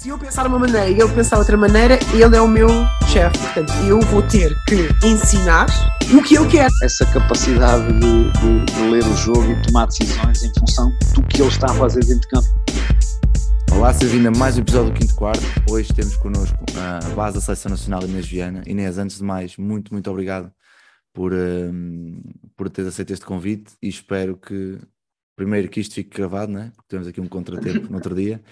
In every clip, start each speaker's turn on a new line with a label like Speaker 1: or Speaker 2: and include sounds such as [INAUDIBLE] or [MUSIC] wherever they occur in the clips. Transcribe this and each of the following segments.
Speaker 1: Se eu pensar uma maneira e ele pensar outra maneira, ele é o meu chefe. Portanto, eu vou ter que ensinar o que ele quer.
Speaker 2: Essa capacidade de, de, de ler o jogo e tomar decisões em função do que ele está a fazer dentro de campo.
Speaker 3: Olá, seja vindo a mais um episódio do Quinto Quarto. Hoje temos connosco a base da Seleção Nacional Inês Viana. Inês, antes de mais, muito, muito obrigado por, um, por teres aceito este convite e espero que primeiro que isto fique gravado, né? porque temos aqui um contratempo no outro dia,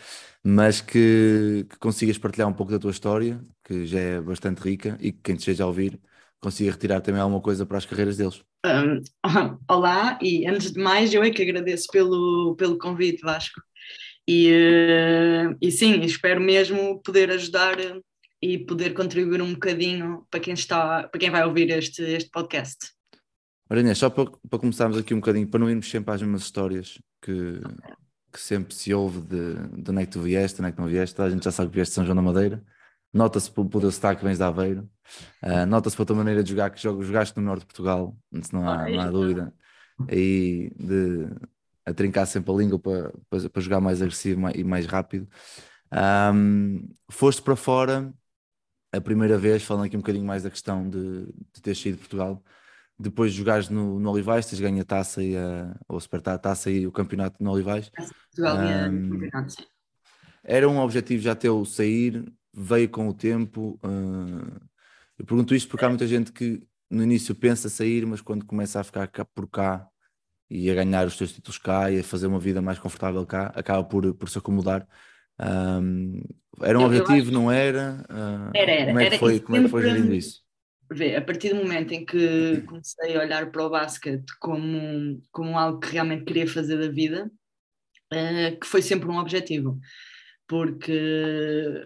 Speaker 3: mas que, que, consigas partilhar um pouco da tua história, que já é bastante rica, e que quem te esteja a ouvir consiga retirar também alguma coisa para as carreiras deles.
Speaker 4: Um, [LAUGHS] olá, e antes de mais eu é que agradeço pelo, pelo convite, Vasco. E, uh, e sim, espero mesmo poder ajudar e poder contribuir um bocadinho para quem está, para quem vai ouvir este, este podcast.
Speaker 3: Ora, só para, para começarmos aqui um bocadinho, para não irmos sempre às mesmas histórias que, que sempre se ouve de, de onde é que tu vieste, onde é que não vieste, a gente já sabe que vieste de São João da Madeira, nota-se pelo, pelo sotaque que vens de Aveiro, uh, nota-se pela tua maneira de jogar, que jogaste no norte de Portugal, não há, não há dúvida, e de a trincar sempre a língua para, para, para jogar mais agressivo e mais rápido. Um, foste para fora a primeira vez, falando aqui um bocadinho mais da questão de, de ter saído de Portugal, depois de jogares no, no Olivais, tens ganho a taça e a, ou a taça e o campeonato no Olivais.
Speaker 4: um,
Speaker 3: era um objetivo já teu sair, veio com o tempo. Uh, eu pergunto isto porque há muita gente que no início pensa sair, mas quando começa a ficar cá por cá e a ganhar os teus títulos cá e a fazer uma vida mais confortável cá, acaba por, por se acomodar. Um, era um eu, objetivo, não era?
Speaker 4: Uh, era, era. Como
Speaker 3: é que foi, como é que foi gerindo isso?
Speaker 4: Vê, a partir do momento em que comecei a olhar para o basquete como, como algo que realmente queria fazer da vida, uh, que foi sempre um objetivo, porque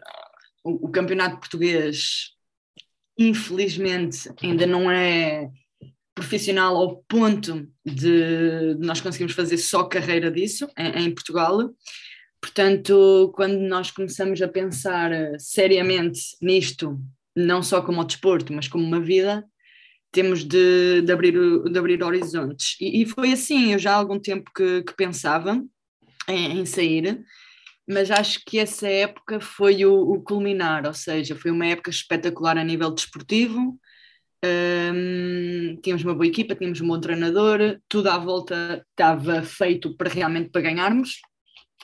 Speaker 4: o, o, campeonato português, infelizmente, ainda não é profissional ao ponto de, nós conseguirmos fazer só carreira disso em, em Portugal. Portanto, quando nós começamos a pensar seriamente nisto não só como o desporto, mas como uma vida, temos de, de, abrir, de abrir horizontes. E, e, foi assim, eu já há algum tempo que, que pensava em, em, sair, mas acho que essa época foi o, o, culminar, ou seja, foi uma época espetacular a nível desportivo. Um, tínhamos uma boa equipa, tínhamos um bom treinador, tudo à volta estava feito para realmente para ganharmos,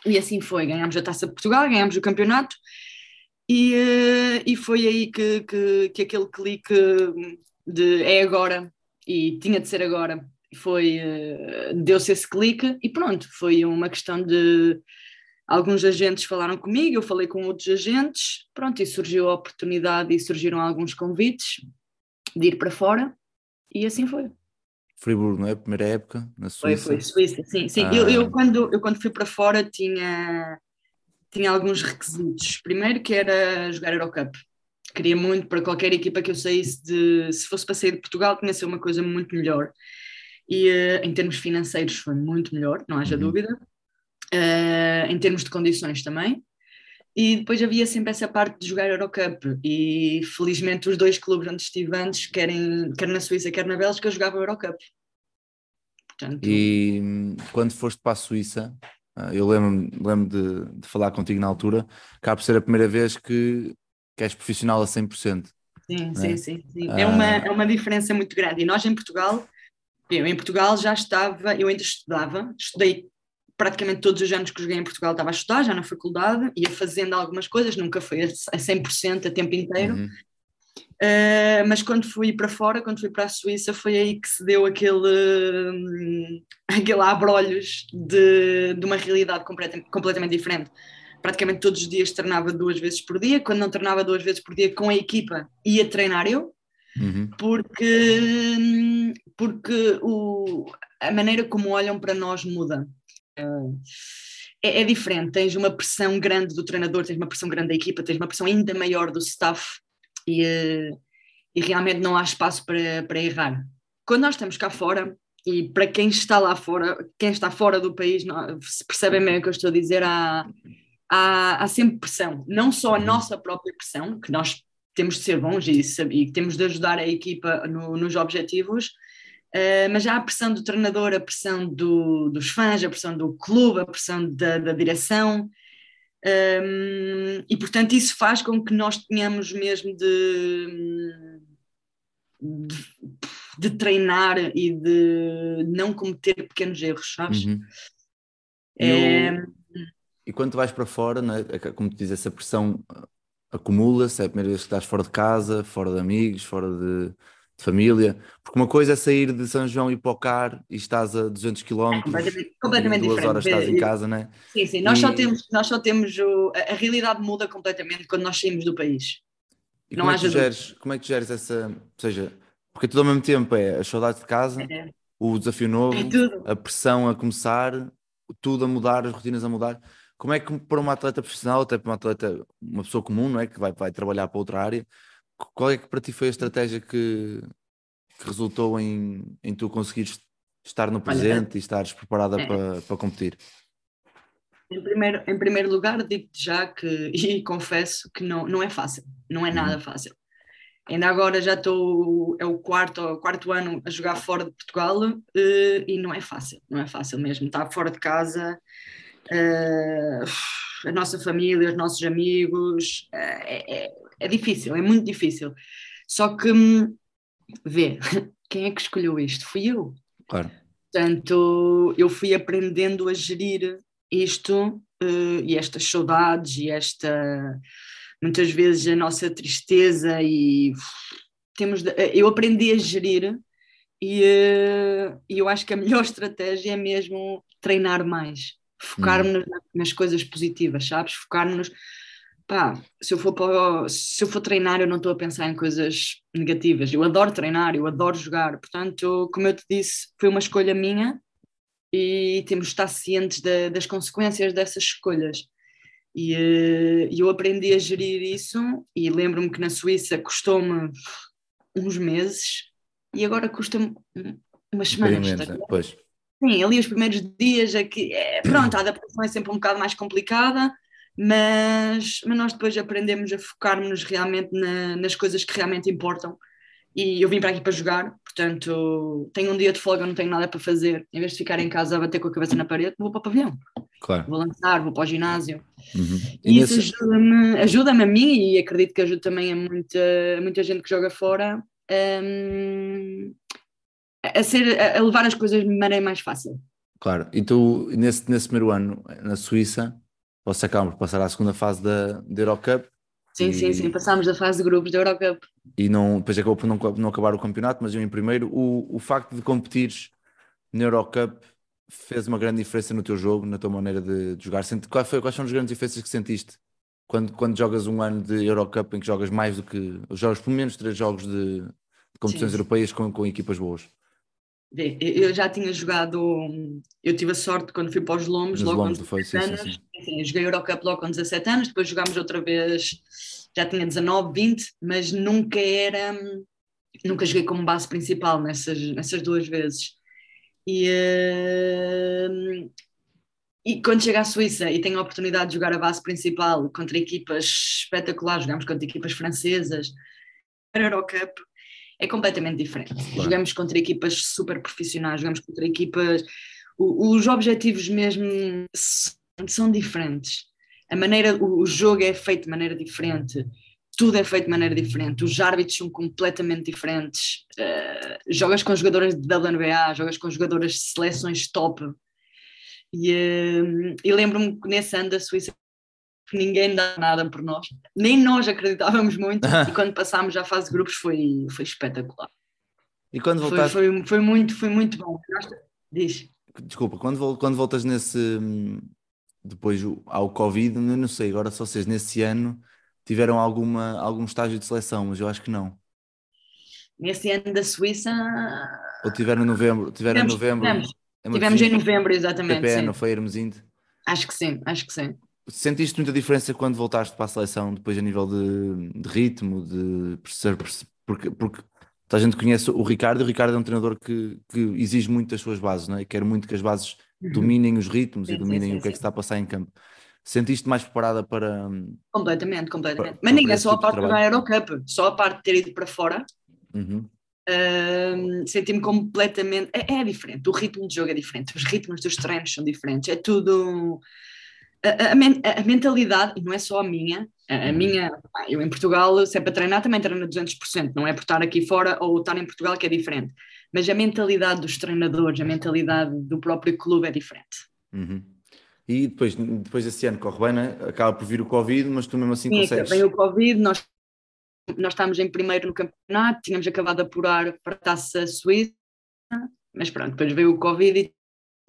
Speaker 4: e assim foi. Ganhámos a Taça de Portugal, ganhámos o campeonato e, eh, e foi aí que, que, que aquele clique de é agora e tinha de ser agora foi eh, deu-se esse clique e pronto foi uma questão de alguns agentes falaram comigo eu falei com outros agentes pronto e surgiu a oportunidade e surgiram alguns convites de ir para fora e assim foi
Speaker 3: Friburgo, não é? Primeira época na Suíça.
Speaker 4: Foi, foi Suíça, sim, sim. Ah. Eu, eu, quando, eu quando fui para fora tinha tinha alguns requisitos. Primeiro que era jogar Eurocup. Queria muito para qualquer equipa que eu saísse de. Se fosse para sair de Portugal, tinha de ser uma coisa muito melhor. E uh, em termos financeiros foi muito melhor, não haja uhum. dúvida. Uh, em termos de condições também. E depois havia sempre essa parte de jogar Eurocup. E felizmente os dois clubes onde estive antes, quer, em, quer na Suíça, quer na Bélgica, jogavam Eurocup.
Speaker 3: Portanto... E hum, quando foste para a Suíça, eu lembro-me lembro de, de, falar contigo na altura, acaba por ser a primeira vez que, que és profissional a
Speaker 4: 100%. Sim, sim, é? sim, sim. É, uma, é uma diferença muito grande. E nós em Portugal, eu em Portugal já estava, eu ainda estudava, estudei praticamente todos os anos que joguei em Portugal estava a estudar, já na faculdade, ia fazendo algumas coisas, nunca foi a 100% a tempo inteiro, uhum. Uh, mas quando fui para fora, quando fui para a Suíça, foi aí que se deu aquele, um, [LAUGHS] aquele abrolhos de, de uma realidade completamente, completamente diferente. Praticamente todos os dias treinava duas vezes por dia, quando não treinava duas vezes por dia com a equipa, ia treinar eu, uhum. porque, porque o, a maneira como olham para nós muda. Uh, é, é, diferente, tens uma pressão grande do treinador, tens uma pressão grande da equipa, tens uma pressão ainda maior do staff e, eh, e realmente não há espaço para, para errar. Quando nós estamos cá fora, e para quem está lá fora, quem está fora do país, não, se percebem bem o que eu estou a dizer, há, há, há sempre pressão, não só a nossa própria pressão, que nós temos de ser bons e, e temos de ajudar a equipa no, nos objetivos, uh, mas já a pressão do treinador, a pressão do, dos fãs, a pressão do clube, a pressão da, da direção, Um, e portanto isso faz com que nós tenhamos mesmo de, de, de treinar e de não cometer pequenos erros, sabes?
Speaker 3: Uhum.
Speaker 4: É,
Speaker 3: Eu- E quando vais para fora, né, como tu dizes, essa pressão acumula-se, é a primeira vez que estás fora de casa, fora de amigos, fora de, de família, porque uma coisa é sair de São João e ir para o CAR e estás a 200 km,
Speaker 4: é completamente, completamente
Speaker 3: duas
Speaker 4: diferente.
Speaker 3: horas estás em casa, né?
Speaker 4: Sim, sim, nós só
Speaker 3: E-
Speaker 4: temos, nós só temos o, a, realidade muda completamente quando nós saímos do país.
Speaker 3: E
Speaker 4: Não
Speaker 3: como, é que geres, como é que geres essa, ou seja, porque tudo ao mesmo tempo é as saudades de casa,
Speaker 4: É,
Speaker 3: o desafio novo,
Speaker 4: é
Speaker 3: a pressão a começar, tudo a mudar, as rotinas a mudar. Como é que para uma atleta profissional, até para uma atleta, uma pessoa comum, não é? Que vai, vai trabalhar para outra área, qual é que para ti foi a estratégia que, que resultou em, em tu conseguires estar no presente e estares preparada
Speaker 4: é.
Speaker 3: para, para competir?
Speaker 4: Em primeiro, em primeiro lugar, digo-te já que, [LAUGHS] e confesso que não, não é fácil, não é nada fácil. Ainda agora já estou, é o quarto, o quarto ano a jogar fora de Portugal eh, e não é fácil, não é fácil mesmo. Estar fora de casa, eh, a nossa família, os nossos amigos, eh, é, é, é difícil, é muito difícil. Só que, hum, vê, [LAUGHS] quem é que escolheu isto? Fui eu.
Speaker 3: Claro.
Speaker 4: Portanto, eu fui aprendendo a gerir isto eh, e estas saudades e esta muitas vezes a nossa tristeza e temos de- eu aprendi a gerir e, eh, e eu acho que a melhor [LAUGHS] estratégia é mesmo treinar mais, focar-nos na- nas coisas positivas, sabes? Focar-nos pá, se eu for para, se eu for treinar, eu não estou a pensar em coisas negativas. Eu adoro treinar, eu adoro jogar. Portanto, como eu te disse, foi uma escolha minha e temos de estar cientes da- das consequências dessas escolhas. E e eu aprendi a gerir isso e lembro-me que na Suíça custou-me uns meses e agora custa-me um- umas
Speaker 3: Um
Speaker 4: semanas. a
Speaker 3: né? Pois.
Speaker 4: Sim, ali os primeiros dias é que, é, pronto, a adaptação é sempre um bocado mais complicada, mas, mas nós depois aprendemos a focar-nos realmente na- nas coisas que realmente importam. E eu vim para aqui para jogar, portanto, tenho um dia de folga, não tenho nada para fazer. Em vez de ficar em casa a bater com a cabeça na parede, vou para o pavilhão,
Speaker 3: Claro.
Speaker 4: vou lançar, vou para o ginásio.
Speaker 3: Uhum.
Speaker 4: E
Speaker 3: E
Speaker 4: isso ajuda-me ajuda a mim e acredito que ajuda também a muita, muita gente que joga fora hum, a, ser, a levar as coisas de maneira mais fácil.
Speaker 3: Claro, e tu, nesse, nesse primeiro ano na Suíça, vocês acabam por passar à segunda fase da, da Eurocup
Speaker 4: Sim,
Speaker 3: E-
Speaker 4: sim, sim. Passámos da fase de grupos da Eurocup.
Speaker 3: e não, depois acabou por não, não acabar o campeonato, mas eu em primeiro. O, o facto de competires na Eurocup fez uma grande diferença no teu jogo, na tua maneira de, de jogar. Sente, qual foi, quais são as grandes diferenças que sentiste quando, quando jogas um ano de Eurocup em que jogas mais do que. jogas pelo menos três jogos de, de competições
Speaker 4: Sim, sim.
Speaker 3: europeias com, com equipas boas?
Speaker 4: Eu já tinha jogado. Eu tive a sorte quando fui para os Lombos,
Speaker 3: Nos
Speaker 4: logo
Speaker 3: Lombos
Speaker 4: com
Speaker 3: do foi, sim,
Speaker 4: 17
Speaker 3: sim,
Speaker 4: anos.
Speaker 3: sim.
Speaker 4: Enfim, joguei Eurocup logo com 17 anos, depois jogámos outra vez, já tinha 19, 20, mas nunca era. Nunca joguei como base principal nessas, nessas duas vezes. E, hum, e quando chego à Suíça e tenho a oportunidade de jogar a base principal contra equipas espetaculares, jogamos contra equipas francesas, a Eurocup é completamente diferente.
Speaker 3: Claro.
Speaker 4: Jogamos contra equipas super profissionais, jogamos contra equipas. o- Os objetivos mesmo são diferentes. A maneira, o o jogo é feito de maneira diferente, tudo é feito de maneira diferente, os árbitros são completamente diferentes. Eh, jogas com jogadoras de WNBA, jogas com jogadoras de seleções top. E, eh, e lembro-me que nesse ano da Suíça que ninguém dá nada por nós, nem nós acreditávamos muito, [LAUGHS] e quando passámos à fase de grupos foi, foi espetacular.
Speaker 3: E quando
Speaker 4: Foi,
Speaker 3: voltaste.
Speaker 4: foi, foi muito, foi muito bom. Diz.
Speaker 3: Desculpa, quando, quando voltas nesse. Depois ao Covid, eu não sei, agora se vocês nesse ano tiveram alguma, algum estágio de seleção, mas eu acho que não.
Speaker 4: Nesse ano da Suíça
Speaker 3: Ou tiveram em novembro, tiveram em
Speaker 4: tivemos,
Speaker 3: novembro.
Speaker 4: tivemos,
Speaker 3: em
Speaker 4: tivemos em novembro, exatamente. Sim.
Speaker 3: não foi Hermesinde.
Speaker 4: Acho que sim, acho que sim.
Speaker 3: Sentiste muita diferença quando voltaste para a seleção, depois a nível de, de ritmo, de porque, porque a gente conhece o Ricardo, e o Ricardo é um treinador que, que exige muito das suas bases, não é? Quer muito que as bases dominem os ritmos e
Speaker 4: Sim, sim,
Speaker 3: dominem
Speaker 4: sim,
Speaker 3: o que é
Speaker 4: sim.
Speaker 3: que se está a passar em campo. Sentiste mais preparada para.
Speaker 4: Completamente, completamente.
Speaker 3: Para-
Speaker 4: Mas nem é só a
Speaker 3: tipo de
Speaker 4: parte da. Eurocup, só a parte de ter ido para fora.
Speaker 3: Uhum,
Speaker 4: hum, Senti-me completamente. É, é diferente, o ritmo de jogo é diferente, os ritmos dos treinos são diferentes, é tudo. A, a, men- a mentalidade, e não é só a minha, a, a minha, pá, eu em Portugal, se é para treinar, também treino a 200%, não é por estar aqui fora ou estar em Portugal que é diferente. Mas a mentalidade dos treinadores, a mentalidade do próprio clube é diferente.
Speaker 3: Uhum. E depois, depois desse ano corre bem, né? acaba por vir o Covid, mas tu mesmo assim
Speaker 4: Sim,
Speaker 3: consegues.
Speaker 4: vem o Covid, nós, nós estávamos em primeiro no campeonato, tínhamos acabado de apurar para a taça suíça, mas pronto, depois veio o Covid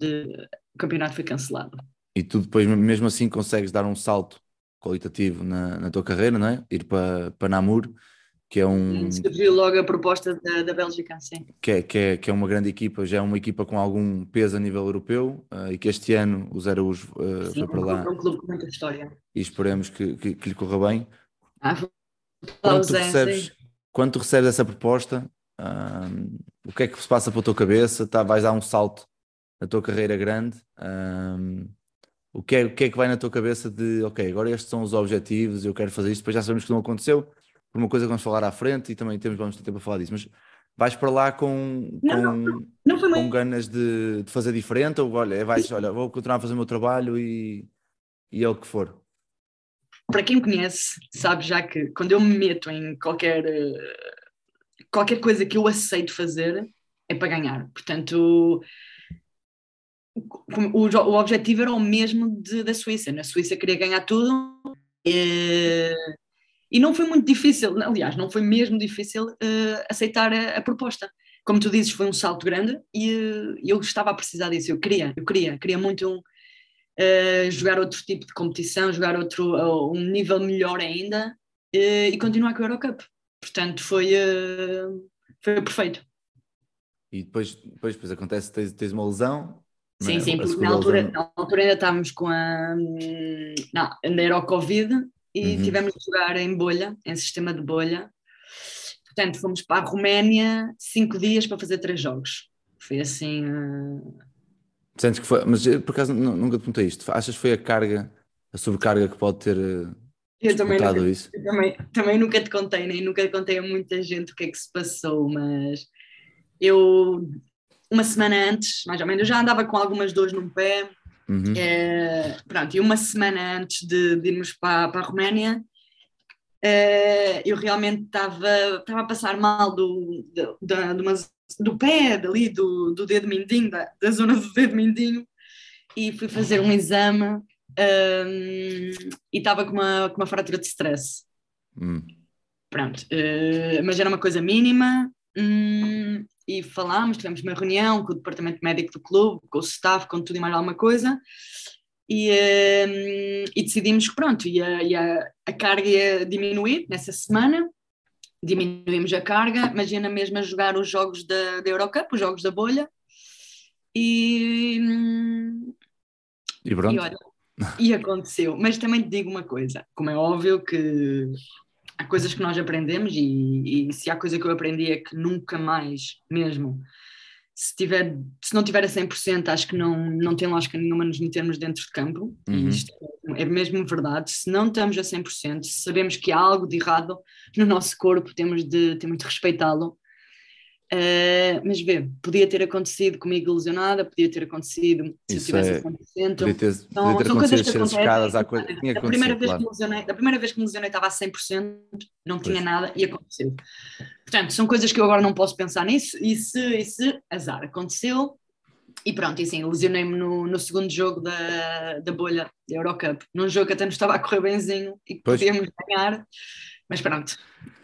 Speaker 4: e o campeonato foi cancelado.
Speaker 3: E tu depois, mesmo assim, consegues dar um salto qualitativo na, na tua carreira, não é? Ir para, para Namur, que é um
Speaker 4: Surgiu logo a proposta da, da Bélgica, sim.
Speaker 3: que é, que, é, que é uma grande equipa, já é uma equipa com algum peso a nível europeu eh, e que este ano o Zero Us eh,
Speaker 4: Sim,
Speaker 3: foi para lá
Speaker 4: é um clube com muita história.
Speaker 3: e esperemos que, que, que lhe corra bem.
Speaker 4: Ah,
Speaker 3: Quando tu
Speaker 4: Zé,
Speaker 3: recebes, quando tu recebes essa proposta, ahm, o que é que se passa pela tua cabeça? Tá, vais dar um salto na tua carreira grande. ahm, o, que é, o que é que vai na tua cabeça de, ok, agora estes são os objetivos, eu quero fazer isto, depois já sabemos que não aconteceu, por uma coisa que vamos falar à frente e também temos, vamos ter tempo a falar disso, mas vais para lá com,
Speaker 4: Não,
Speaker 3: com,
Speaker 4: Não
Speaker 3: com ganas de, de fazer diferente ou olha, é, vais, olha, vou continuar a fazer o meu trabalho e, e é o que for.
Speaker 4: Para quem me conhece, sabe já que quando eu me meto em qualquer, eh, qualquer coisa que eu aceito fazer, é para ganhar. Portanto, o, o, o objetivo era o mesmo de, da Suíça. Na Suíça queria ganhar tudo. eh, E não foi muito difícil, aliás, não foi mesmo difícil eh, aceitar a, a proposta. Como tu dizes, foi um salto grande e eh, eu estava a precisar disso. Eu queria, eu queria, queria muito um, eh, jogar outro tipo de competição, jogar outro, uh, um nível melhor ainda e continuar com a Eurocup. Portanto, foi, foi perfeito.
Speaker 3: E depois, depois, depois acontece, tens, tens uma lesão.
Speaker 4: Sim,
Speaker 3: é?
Speaker 4: sim, porque na altura, na altura ainda estávamos com a. hum, Não, ainda era o Covid e
Speaker 3: Uhum.
Speaker 4: tivemos de jogar em bolha, em sistema de bolha. Portanto, fomos para a Roménia cinco dias para fazer três jogos. Foi assim. eh,
Speaker 3: Sentes que foi, mas eh, por acaso nu- nunca te perguntei isto. Achas que foi a carga, a sobrecarga que pode ter eh,
Speaker 4: Eu também nunca,
Speaker 3: isso?
Speaker 4: eu também, também nunca te contei, nem nunca contei a muita gente o que é que se passou, mas eu, uma semana antes, mais ou menos, eu já andava com algumas dores no pé,
Speaker 3: Uhum.
Speaker 4: eh, pronto, e uma semana antes de, de irmos para, para a Roménia, eh, eu realmente estava estava a passar mal do, do, do pé, dali, do, do dedo mindinho, da, da zona do dedo mindinho, e fui fazer um exame hum, e estava com uma, com uma fratura de stress.
Speaker 3: Hum.
Speaker 4: Pronto, eh, mas era uma coisa mínima hum, e falámos, tivemos uma reunião com o departamento médico do clube, com o staff, com tudo e mais alguma coisa e, hum, e decidimos que pronto, ia, ia- a carga ia diminuir nessa semana, diminuímos a carga, mas ia na mesma jogar os jogos da, da Eurocup, os jogos da bolha e, hum,
Speaker 3: E pronto.
Speaker 4: e olha, e aconteceu. Mas também te digo uma coisa: como é óbvio que há coisas que nós aprendemos, e, e se há coisa que eu aprendi é que nunca mais, mesmo, se, tiver, se não tiver a 100%, acho que não, não tem lógica nenhuma nos metermos dentro de campo.
Speaker 3: Uhum.
Speaker 4: E isto é mesmo verdade. Se não estamos a 100%, se sabemos que há algo de errado no nosso corpo, temos de, temos de respeitá-lo. Uh, mas vê, podia ter acontecido comigo lesionada, podia ter acontecido se eu
Speaker 3: Isso
Speaker 4: tivesse
Speaker 3: é-
Speaker 4: a 100%.
Speaker 3: Podia ter,
Speaker 4: São,
Speaker 3: podia ter
Speaker 4: são coisas
Speaker 3: acontecido
Speaker 4: que acontecem.
Speaker 3: coisa. Tinha que
Speaker 4: da, primeira vez que
Speaker 3: claro.
Speaker 4: me lesionei, da primeira vez que me lesionei estava a 100%, não tinha
Speaker 3: Pois.
Speaker 4: nada e aconteceu. Portanto, são coisas que eu agora não posso pensar nisso e se, e se azar aconteceu e pronto, e assim, lesionei-me no, no segundo jogo da, da bolha da Eurocup, num jogo que até nos estava a correr benzinho e que
Speaker 3: Pois.
Speaker 4: podíamos ganhar, mas pronto,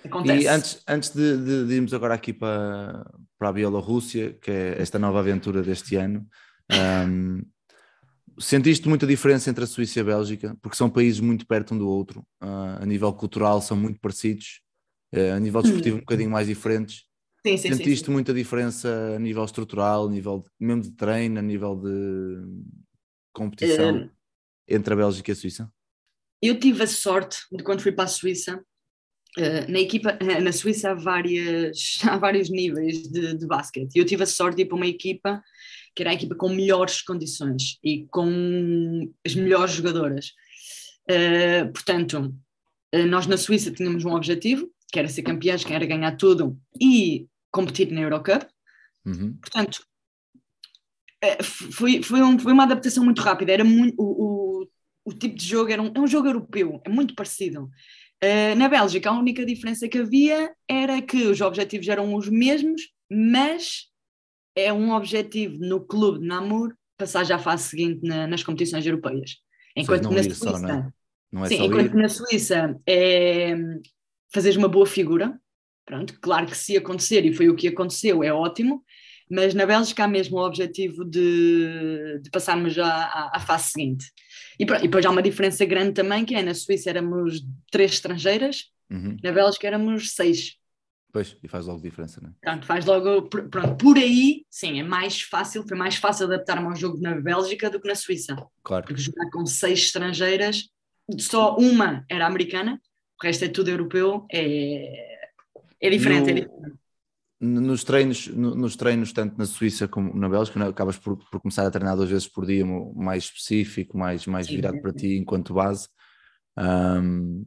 Speaker 4: acontece.
Speaker 3: E antes, antes de, de- de irmos agora aqui para, para a Bielorrússia, que é esta nova aventura deste ano, ahm, sentiste muita diferença entre a Suíça e a Bélgica? Porque são países muito perto um do outro, ah, a nível cultural são muito parecidos, eh, a nível desportivo um bocadinho mais diferentes.
Speaker 4: sim, sim, sim,
Speaker 3: Sentiste
Speaker 4: sim.
Speaker 3: muita diferença a nível estrutural, a nível de- mesmo de treino, a nível de competição entre a Bélgica e a Suíça?
Speaker 4: Eu tive a sorte de quando fui para a Suíça, eh, na equipa, eh, na Suíça há, várias, [LAUGHS] há vários níveis de, de basquete. E eu tive a sorte de ir para uma equipa que era a equipa com melhores condições e com as melhores jogadoras. Eh, portanto, nós na Suíça tínhamos um objetivo, que era ser campeões, que era ganhar tudo e competir na Eurocup.
Speaker 3: Uhum.
Speaker 4: Portanto, foi, foi, um- foi uma adaptação muito rápida. Era muito, o, o- o tipo de jogo era um, é um jogo europeu, é muito parecido. Uh, na Bélgica, a única diferença que havia era que os objetivos eram os mesmos, mas é um objetivo no clube de Namur passar já à fase seguinte na, nas competições europeias. Enquanto na Suíça, só, não é? Não é sim, enquanto ir. na Suíça é fazeres uma boa figura, pronto, claro que se acontecer, e foi o que aconteceu, é ótimo, mas na Bélgica há mesmo o objetivo de, de passarmos já à, à fase seguinte. E, e depois há uma diferença grande também, que é na Suíça éramos três estrangeiras, uhum. na Bélgica éramos seis.
Speaker 3: Pois, e faz logo diferença, não é?
Speaker 4: Pronto, faz logo, pronto, por aí, sim, é mais fácil, foi mais fácil adaptar-me ao jogo na Bélgica do que na Suíça.
Speaker 3: Claro.
Speaker 4: Porque jogar com seis estrangeiras, só uma era americana, o resto é tudo europeu, é, é diferente, no, é diferente.
Speaker 3: Nos treinos, nos treinos, tanto na Suíça como na Bélgica, é? acabas por, por, começar a treinar duas vezes por dia, mais específico, mais, mais virado para ti enquanto base. Um,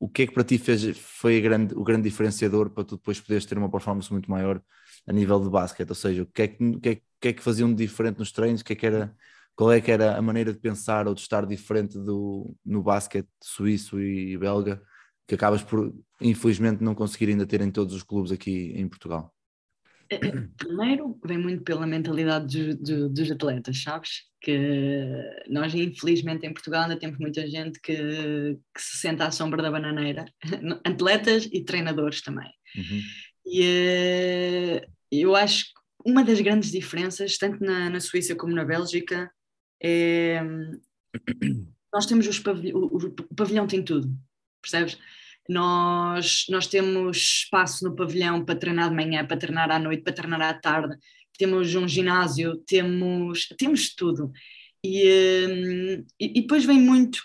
Speaker 3: o que é que para ti fez, foi grande, o grande diferenciador para tu depois poderes ter uma performance muito maior a nível de basquete? Ou seja, o que é que, o que, é, que, é que faziam de diferente nos treinos? O que é que era, qual é que era a maneira de pensar ou de estar diferente do, no basquete suíço e belga que acabas por, infelizmente, não conseguir ainda ter em todos os clubes aqui em Portugal?
Speaker 4: Primeiro, vem muito pela mentalidade dos, dos, atletas, sabes? Que nós, infelizmente, em Portugal ainda temos muita gente que, que se senta à sombra da bananeira, [LAUGHS] atletas e treinadores também. Uhum. E eh, eu acho que uma das grandes diferenças, tanto na, na Suíça como na Bélgica, é. [COUGHS] Nós temos os pavilhão, o, o pavilhão tem tudo, percebes? Nós, nós temos espaço no pavilhão para treinar de manhã, para treinar à noite, para treinar à tarde, temos um ginásio, temos, temos tudo. E, hum, e, e depois vem muito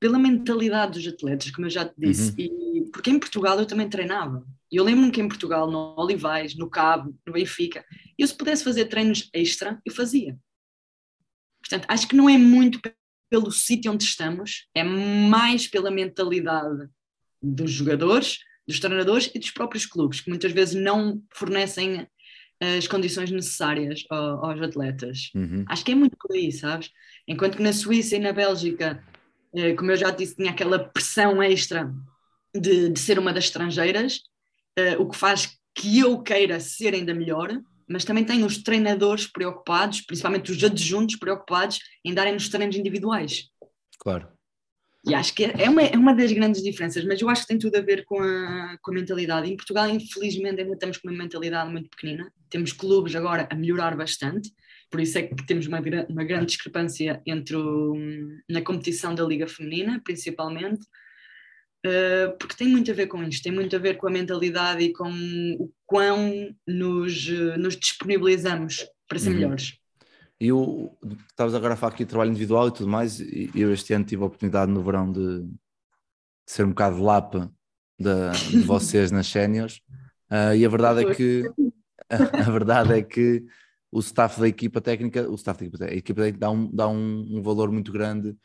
Speaker 4: pela mentalidade dos atletas, como eu já te disse, uhum. e, porque em Portugal eu também treinava. E eu lembro-me que em Portugal, no Olivais, no Cabo, no Benfica, eu se pudesse fazer treinos extra, eu fazia. Portanto, acho que não é muito pelo sítio onde estamos, é mais pela mentalidade dos jogadores, dos treinadores e dos próprios clubes, que muitas vezes não fornecem as condições necessárias aos atletas. Uhum. Acho que é muito por aí, sabes? Enquanto que na Suíça e na Bélgica, eh, como eu já disse, tinha aquela pressão extra de, de ser uma das estrangeiras, eh, o que faz que eu queira ser ainda melhor, mas também tenho os treinadores preocupados, principalmente os adjuntos preocupados em darem nos treinos individuais.
Speaker 3: Claro.
Speaker 4: E acho que é uma, é uma das grandes diferenças, mas eu acho que tem tudo a ver com a, com a mentalidade. Em Portugal, infelizmente, ainda estamos com uma mentalidade muito pequenina. Temos clubes agora a melhorar bastante, por isso é que temos uma, uma grande discrepância entre o, na competição da Liga Feminina, principalmente, uh, porque tem muito a ver com isto, tem muito a ver com a mentalidade e com o quão nos, nos disponibilizamos para ser uhum. melhores.
Speaker 3: E eu, estavas agora a falar aqui de trabalho individual e tudo mais, e eu este ano tive a oportunidade no verão de, de ser um bocado lapa de, de vocês nas séniores, uh, e a verdade é que a, [LAUGHS] a, verdade é que o staff da equipa técnica, o staff da equipa, a equipa técnica dá, um, dá um, um valor muito grande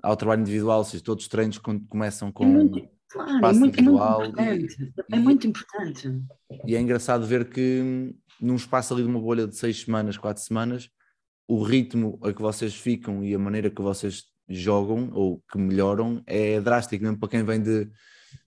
Speaker 3: ao trabalho individual, ou seja, todos os treinos começam com é muito, claro, é espaço é muito, individual. É muito
Speaker 4: importante. E, é muito importante.
Speaker 3: E é engraçado ver que num espaço ali de uma bolha de seis semanas, quatro semanas, o ritmo a que vocês ficam e a maneira que vocês jogam ou que melhoram é drástico, mesmo para quem vem de,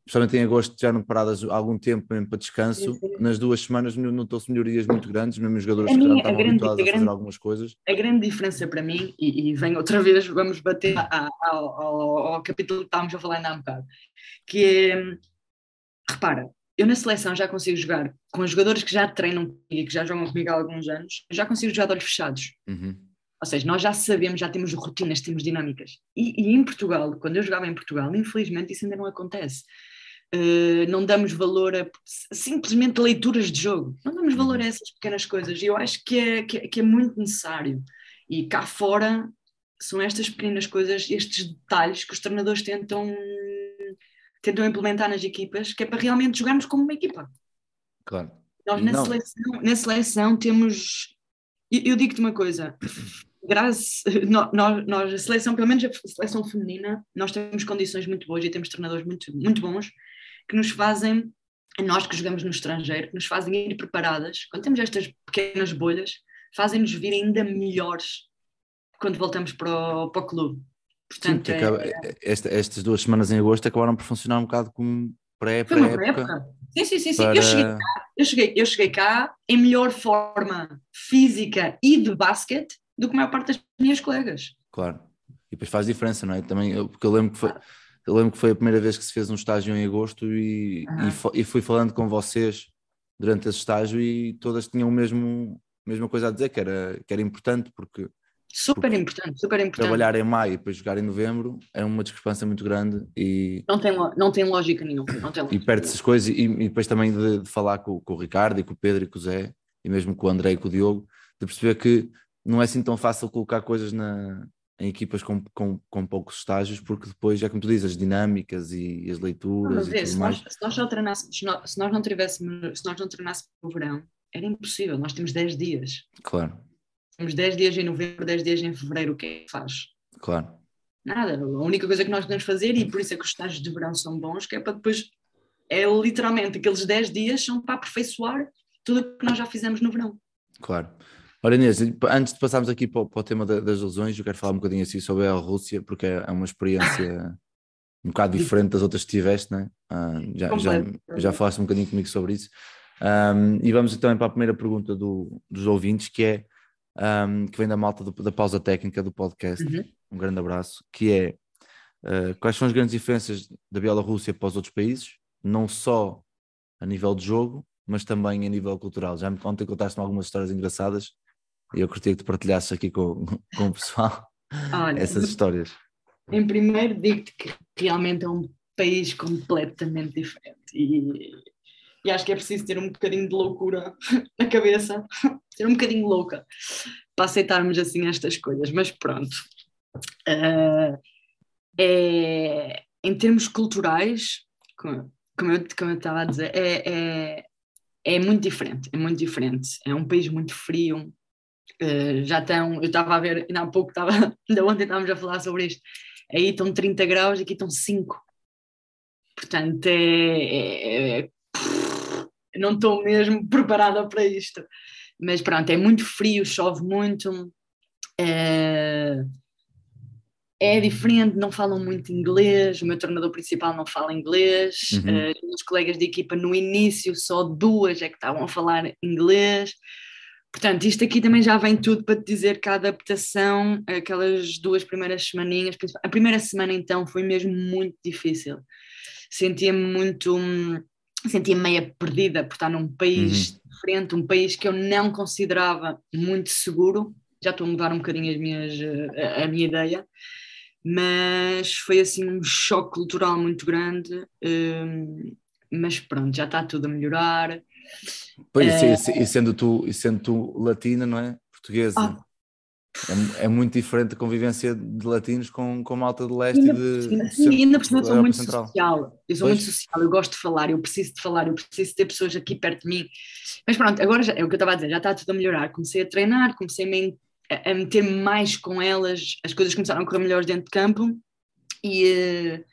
Speaker 3: especialmente em agosto, já não paradas há algum tempo mesmo para descanso, sim, sim. nas duas semamas notou-se melhorias muito grandes, mesmo os jogadores a que já estavam grande, habituados a, grande, fazer algumas coisas.
Speaker 4: A grande diferença para mim, e, e vem outra vez, vamos bater ao, ao, ao, capítulo que estávamos a falar ainda há um bocado, que é, repara, eu na seleção já consigo jogar com os jogadores que já treinam comigo e que já jogam comigo há alguns anos, já consigo jogar de olhos fechados. Uhum. Ou seja, nós já sabemos, já temos rotinas, temos dinâmicas. E, e, em Portugal, quando eu jogava em Portugal, infelizmente isso ainda não acontece. Uh, não damos valor a simplesmente leituras de jogo, não damos uhum. valor a essas pequenas coisas. E eu acho que é, que é, que é muito necessário. E cá fora são estas pequenas coisas, estes detalhes que os treinadores tentam tentam implementar nas equipas, que é para realmente jogarmos como uma equipa.
Speaker 3: Claro.
Speaker 4: Nós na seleção, na seleção temos. Eu, eu digo-te uma coisa, graças, nós, nós, a seleção, pelo menos a seleção feminina, nós temos condições muito boas e temos treinadores muito, muito bons que nos fazem, nós que jogamos no estrangeiro, que nos fazem ir preparadas, quando temos estas pequenas bolhas, fazem-nos vir ainda melhores quando voltamos para o, para o clube.
Speaker 3: Sim,
Speaker 4: Portanto,
Speaker 3: porque
Speaker 4: é-
Speaker 3: acaba- esta- estas duas semanas em agosto acabaram por funcionar um bocado como
Speaker 4: foi uma
Speaker 3: pré-época.
Speaker 4: época. Sim, sim, sim. sim.
Speaker 3: para-
Speaker 4: Eu, cheguei cá, eu, cheguei, eu cheguei cá em melhor forma física e de basquete do que a maior parte das minhas colegas.
Speaker 3: Claro. E depois faz diferença, não é? Também, eu- porque eu lembro que foi, eu lembro que foi a primeira vez que se fez um estágio em agosto e,
Speaker 4: Aham.
Speaker 3: e, e fui falando com vocês durante esse estágio e todas tinham o mesmo, a mesma coisa a dizer, que era, que era importante, porque
Speaker 4: Super importante, super importante.
Speaker 3: trabalhar em maio e depois jogar em novembro é uma discrepância muito grande e,
Speaker 4: Não tem, não tem lógica nenhuma. Não tem
Speaker 3: e
Speaker 4: lógica
Speaker 3: perde-se as coisas e, e depois também de, de falar com, com o Ricardo e com o Pedro e com o Zé e mesmo com o André e com o Diogo, de perceber que não é assim tão fácil colocar coisas na, em equipas com, com, com poucos estágios, porque depois, é como tu dizes, as dinâmicas e as
Speaker 4: Não,
Speaker 3: leituras
Speaker 4: mas
Speaker 3: e
Speaker 4: é,
Speaker 3: tudo
Speaker 4: se, nós, se nós só treinássemos, se nós, se nós não tivéssemos, se nós não treinássemos no verão, era impossível. Nós temos 10 dias.
Speaker 3: Claro,
Speaker 4: Temos 10 dias em novembro, 10 dias em fevereiro. O que é que faz?
Speaker 3: claro,
Speaker 4: Nada. A única coisa que nós podemos fazer, e por isso é que os estágios de verão são bons, que é para depois. É literalmente aqueles 10 dias são para aperfeiçoar tudo o que nós já fizemos no verão.
Speaker 3: claro. Ora Inês, antes de passarmos aqui para, o- para o tema da- das lesões, eu quero falar um bocadinho assim sobre a Rússia, porque é é uma experiência [LAUGHS] um bocado diferente das outras que tiveste, não é? Ah, já, já, já falaste um bocadinho comigo sobre isso. Um, e vamos então para a primeira pergunta do- dos ouvintes, que é um, que vem da malta do- da pausa técnica do podcast.
Speaker 4: Uhum.
Speaker 3: Um grande abraço, que é uh, quais são as grandes diferenças da Bielorrússia para os outros países, não só a nível de jogo, mas também a nível cultural. Já me ontem contaste-me algumas histórias engraçadas e eu curtia que tu partilhasses aqui com, [LAUGHS] com o pessoal
Speaker 4: Olha,
Speaker 3: essas histórias.
Speaker 4: Em primeiro, digo-te que realmente é um país completamente diferente e, e acho que é preciso ter um bocadinho de loucura [LAUGHS] na cabeça, [LAUGHS] ser um bocadinho louca para aceitarmos assim estas coisas, mas pronto. Ah, é, em termos culturais, como, como eu, como eu estava a dizer, é, é, é muito diferente, é muito diferente. É um país muito frio, Uh, já estão, eu estava a ver, ainda há pouco estava, [LAUGHS] ainda ontem estávamos a falar sobre isto, aí estão 30 graus aqui estão 5. Portanto, é, é- é- não estou mesmo [LAUGHS] preparada para isto. Mas pronto, é muito frio, chove muito, é, é diferente, não falam muito inglês, o meu treinador principal não fala inglês,
Speaker 3: Uhum.
Speaker 4: eh, os colegas de equipa no início só duas é que estavam a falar inglês. Portanto, isto aqui também já vem tudo para te dizer que a adaptação, aquelas duas primeiras semaninhas, a primeira semana então foi mesmo muito difícil. Sentia-me muito, hum, sentia-me meia perdida por estar num país diferente, um país que eu não considerava muito seguro. Já estou a mudar um bocadinho as minhas, eh, a, a minha ideia, mas foi assim um choque cultural muito grande. hum, mas pronto, já está tudo a melhorar.
Speaker 3: Pois,
Speaker 4: É.
Speaker 3: e, e sendo tu, e sendo tu latina, não é? Portuguesa.
Speaker 4: Ah.
Speaker 3: É, é muito diferente a convivência de latinos com, com malta de leste e de. de
Speaker 4: sim, ainda por cima sou muito
Speaker 3: Central.
Speaker 4: social. Eu sou
Speaker 3: Pois.
Speaker 4: muito social, eu gosto de falar, eu preciso de falar, eu preciso ter pessoas aqui perto de mim. Mas pronto, agora já, é o que eu estava a dizer, já está tudo a melhorar. Comecei a treinar, comecei a, a- meter mais com elas, as coisas começaram a correr melhores dentro de campo e, eh,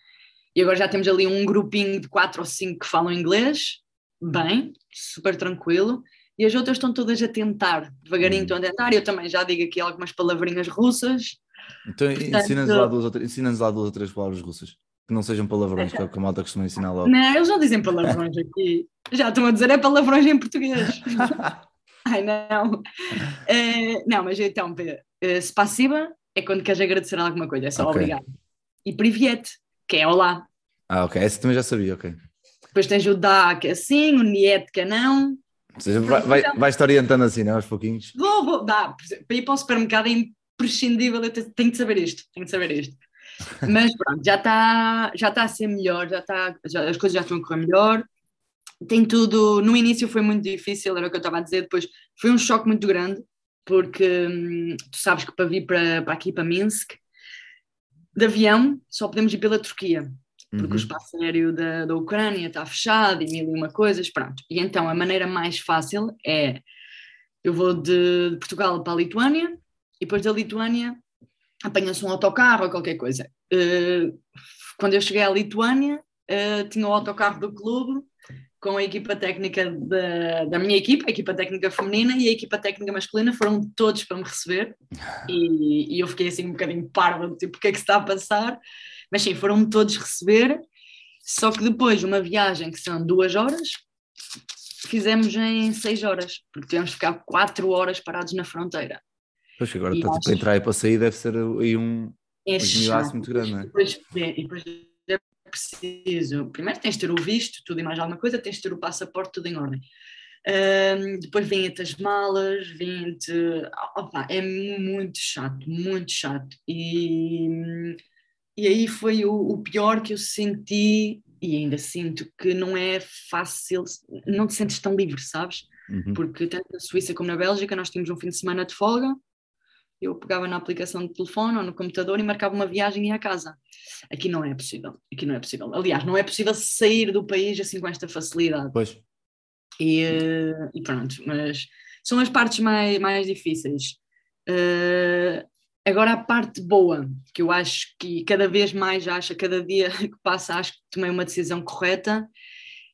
Speaker 4: e agora já temos ali um grupinho de quatro ou cinco que falam inglês, bem, super tranquilo. E as outras estão todas a tentar, devagarinho
Speaker 3: Hum.
Speaker 4: estão a tentar. Eu também já digo aqui algumas palavrinhas russas.
Speaker 3: Então ensina-nos lá, duas ou três- ensina-nos lá duas ou três palavras russas. Que não sejam palavrões, que é o que a malta costuma ensinar logo.
Speaker 4: Não, eles não dizem palavrões aqui. Já estão a dizer é palavrões em português. [LAUGHS] Ai, não. Eh, não, mas então, Pedro, uh, spasiba é quando queres agradecer alguma coisa, é só
Speaker 3: Ok.
Speaker 4: obrigado. E priviet, que é olá.
Speaker 3: ah, ok. Essa também já sabia, ok.
Speaker 4: Depois tens o dá, que é sim, o niet, que é não.
Speaker 3: Ou seja, vai, vai, vai-te orientando assim, não é? Aos pouquinhos.
Speaker 4: Vou, vou, dá. Para ir para o supermercado é imprescindível, eu te- tenho de saber isto, tenho de saber isto. Mas pronto, já está já tá a ser melhor, já está, já- as coisas já estão a correr melhor. Tem tudo, no início foi muito difícil, era o que eu estava a dizer, depois foi um choque muito grande, porque hum, tu sabes que para vir para, para aqui, para Minsk, de avião, só podemos ir pela Turquia porque o
Speaker 3: Uhum.
Speaker 4: espaço aéreo da, da Ucrânia está fechado e mil e uma coisas, pronto. E então a maneira mais fácil é, eu vou de, de Portugal para a Lituânia e depois da Lituânia apanha-se um autocarro ou qualquer coisa. Eh, quando eu cheguei à Lituânia, eh, tinha o autocarro do clube com a equipa técnica da, da minha equipa, a equipa técnica feminina e a equipa técnica masculina, foram todos para me receber e, e eu fiquei assim um bocadinho parva, tipo, o que é que se está a passar? Mas sim, foram todos receber, só que depois uma viagem que são duas horas, fizemos em seis horas, porque tivemos de ficar quatro horas parados na fronteira.
Speaker 3: Pois agora
Speaker 4: E
Speaker 3: para,
Speaker 4: acho-
Speaker 3: para entrar e para sair deve ser aí um,
Speaker 4: É
Speaker 3: um muito grande, não é?
Speaker 4: E depois, e depois preciso. Primeiro tens de ter o visto, tudo e mais alguma coisa, tens de ter o passaporte, tudo em ordem. Ahm, depois vêm-te as malas, vêm-te. Opa, é muito chato, muito chato. E, e aí foi o, o pior que eu senti, e ainda sinto, que não é fácil, não te sentes tão livre, sabes?
Speaker 3: Uhum.
Speaker 4: porque tanto na Suíça como na Bélgica nós tínhamos um fim de semana de folga, eu pegava na aplicação de telefone ou no computador e marcava uma viagem e ia a casa. Aqui não é possível, aqui não é possível. Aliás, não é possível sair do país assim com esta facilidade.
Speaker 3: Pois,
Speaker 4: E, e pronto, mas são as partes mais, mais difíceis. Eh, agora a parte boa, que eu acho que cada vez mais acho, cada dia [LAUGHS] que passa, acho que tomei uma decisão correta,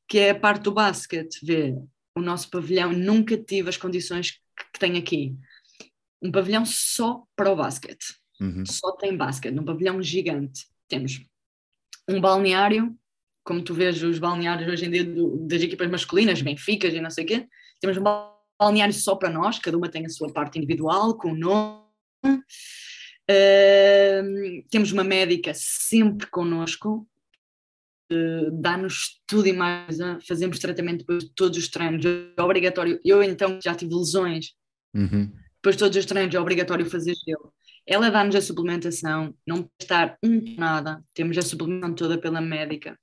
Speaker 4: que é a parte do basquete. Ver o nosso pavilhão, nunca tive as condições que tem aqui. Um pavilhão só para o basquete
Speaker 3: Uhum.
Speaker 4: só tem basquete, num pavilhão gigante. Temos um balneário, como tu vês os balneários hoje em dia do- das equipas masculinas, Benficas e não sei o quê, temos um balneário só para nós, cada uma tem a sua parte individual, com o nome. Ahm, temos uma médica sempre connosco, eh, dá-nos tudo e mais, fazemos tratamento depois de todos os treinos, é obrigatório. Eu então já tive lesões
Speaker 3: Uhum.
Speaker 4: Depois de todos os treinos é obrigatório fazer gelo. Ela dá-nos a suplementação, não pode estar um nada, temos a suplementação toda pela médica.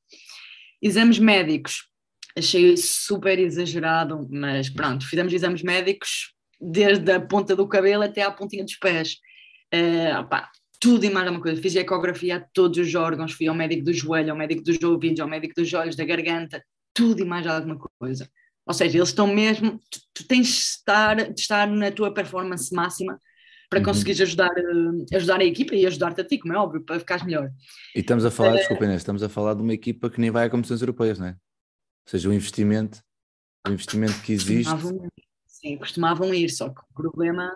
Speaker 4: Exames médicos, achei super exagerado, mas pronto, fizemos exames médicos desde a ponta do cabelo até à pontinha dos pés. Eh, opá, tudo e mais alguma coisa. Fiz ecografia a todos os órgãos, fui ao médico do joelho, ao médico dos ouvidos, ao médico dos olhos, da garganta, tudo e mais alguma coisa. Ou seja, eles estão mesmo. Tu, tu tens de estar, de estar na tua performance máxima para
Speaker 3: Uhum.
Speaker 4: conseguires ajudar, eh, ajudar a equipa e ajudar-te a ti, como é óbvio, para ficares melhor.
Speaker 3: E estamos a falar, desculpa Inês, estamos a falar de uma equipa que nem vai a competições europeias, não é? Ou seja, o investimento, o investimento que existe.
Speaker 4: Costumavam sim, costumavam ir, só que o problema.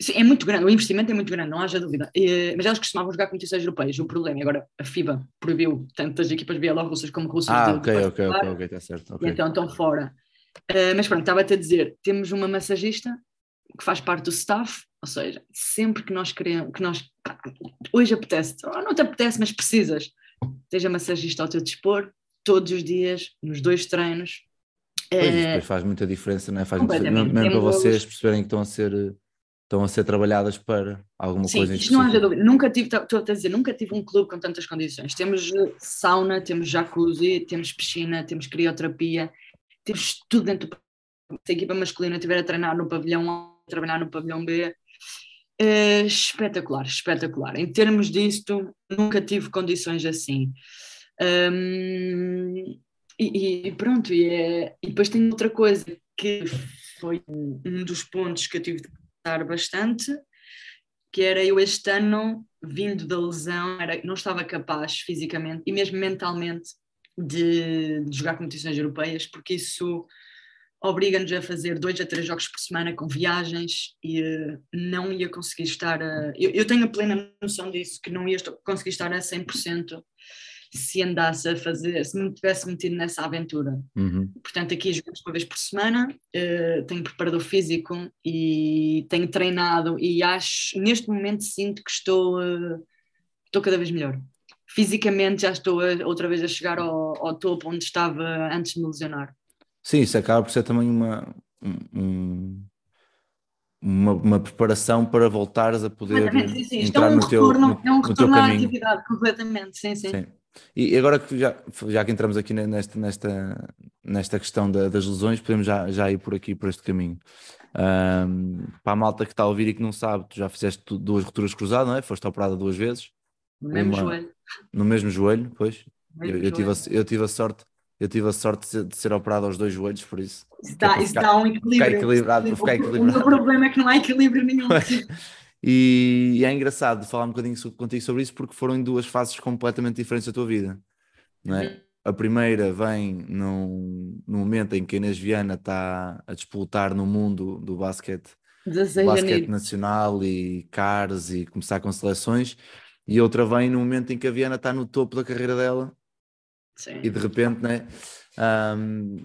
Speaker 4: Sim, é muito grande, o investimento é muito grande, não haja dúvida. Eh, mas elas costumavam jogar competições europeias. O problema, agora a FIBA proibiu tanto as equipas bielorrussas como russas
Speaker 3: Ah,
Speaker 4: de,
Speaker 3: ok,
Speaker 4: de
Speaker 3: ok, ok, está certo.
Speaker 4: e
Speaker 3: ok.
Speaker 4: então estão fora. Uh, mas pronto, estava-te a dizer, temos uma massagista que faz parte do staff, ou seja, sempre que nós queremos, que nós, pá, hoje apetece, ou não te apetece, mas precisas, esteja massagista ao teu dispor, todos os dias, nos dois treinos.
Speaker 3: Pois, depois faz muita diferença, não é? Faz muita diferença, mesmo, mesmo para vocês perceberem que estão a ser, estão a ser trabalhadas para alguma
Speaker 4: Sim,
Speaker 3: coisa
Speaker 4: isto não haja dúvida. Nunca tive, estou a dizer, nunca tive um clube com tantas condições. Temos eh, sauna, temos jacuzzi, temos piscina, temos crioterapia, temos tudo dentro do se a equipa masculina estiver a treinar no pavilhão A, a trabalhar no pavilhão B. eh, espetacular, espetacular. Em termos disto, nunca tive condições assim. Hum, e, e pronto, e, é- e depois tem outra coisa que foi um um dos pontos que eu tive de pensar bastante, que era eu este ano, vindo da lesão, era, não estava capaz fisicamente e mesmo mentalmente de, de jogar competições europeias, porque isso obriga-nos a fazer dois a três jogos por semana com viagens e eh, não ia conseguir estar a... Eu, eu tenho a plena noção disso, que não ia conseguir estar a 100% se andasse a fazer, se me tivesse metido nessa aventura.
Speaker 3: Uhum.
Speaker 4: Portanto, aqui jogamos uma vez por semana, eh, tenho preparador físico e tenho treinado e acho, neste momento sinto que estou, eh, estou cada vez melhor. Fisicamente já estou a- outra vez a chegar ao, ao topo onde estava antes de me lesionar.
Speaker 3: Sim, isso acaba por ser também uma, um- um- uma, uma preparação para voltares a poder
Speaker 4: sim, sim. É
Speaker 3: entrar
Speaker 4: um
Speaker 3: no teu,
Speaker 4: retorno,
Speaker 3: no,
Speaker 4: é um
Speaker 3: no teu
Speaker 4: retorno à
Speaker 3: caminho.
Speaker 4: atividade, completamente, sim, sim.
Speaker 3: Sim. E agora que já, já que entramos aqui ne- nesta, nesta, nesta questão da- das lesões, podemos já, já ir por aqui, por este caminho. Ahm, para a malta que está a ouvir e que não sabe, tu já fizeste duas rupturas cruzadas, não é? Foste operada duas vezes,
Speaker 4: No mesmo
Speaker 3: Uma-
Speaker 4: joelho.
Speaker 3: no mesmo joelho, pois.
Speaker 4: no
Speaker 3: Eu,
Speaker 4: mesmo
Speaker 3: eu tive a,
Speaker 4: joelho.
Speaker 3: eu tive a sorte, eu tive a sorte de ser, operado aos dois joelhos, por isso.
Speaker 4: Isso dá, isso
Speaker 3: ficar-
Speaker 4: dá um equilíbrio.
Speaker 3: equilibrado,
Speaker 4: O-
Speaker 3: equilibrado.
Speaker 4: O meu problema é que não há equilíbrio nenhum. [LAUGHS]
Speaker 3: E, e é engraçado falar um bocadinho contigo sobre isso porque foram em duas fases completamente diferentes da tua vida, não é?
Speaker 4: Uhum.
Speaker 3: a primeira vem num, no momento em que a Inês Viana está a disputar no mundo do basquete,
Speaker 4: 16
Speaker 3: basquete nacional e CARS e começar com seleções, e outra vem no momento em que a Viana está no topo da carreira dela
Speaker 4: Sim.
Speaker 3: e de repente, né? ahm,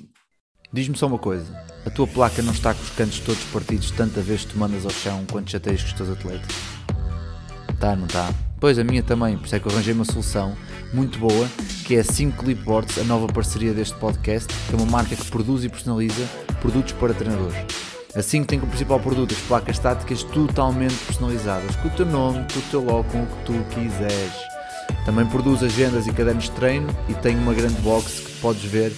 Speaker 3: Diz-me só uma coisa: a tua placa não está com os cantos todos partidos tanta vez que tu mandas ao chão quando chateias com os teus atletas? Tá, não tá? Pois a minha também, por isso é que eu arranjei uma solução muito boa, que é a 5 Clipboards, a nova parceria deste podcast, que é uma marca que produz e personaliza produtos para treinadores. A 5 tem como principal produto as placas estáticas totalmente personalizadas, com o teu nome, com o teu logo, com o que tu quiseres. Também produz agendas e cadernos de treino e tem uma grande box que podes ver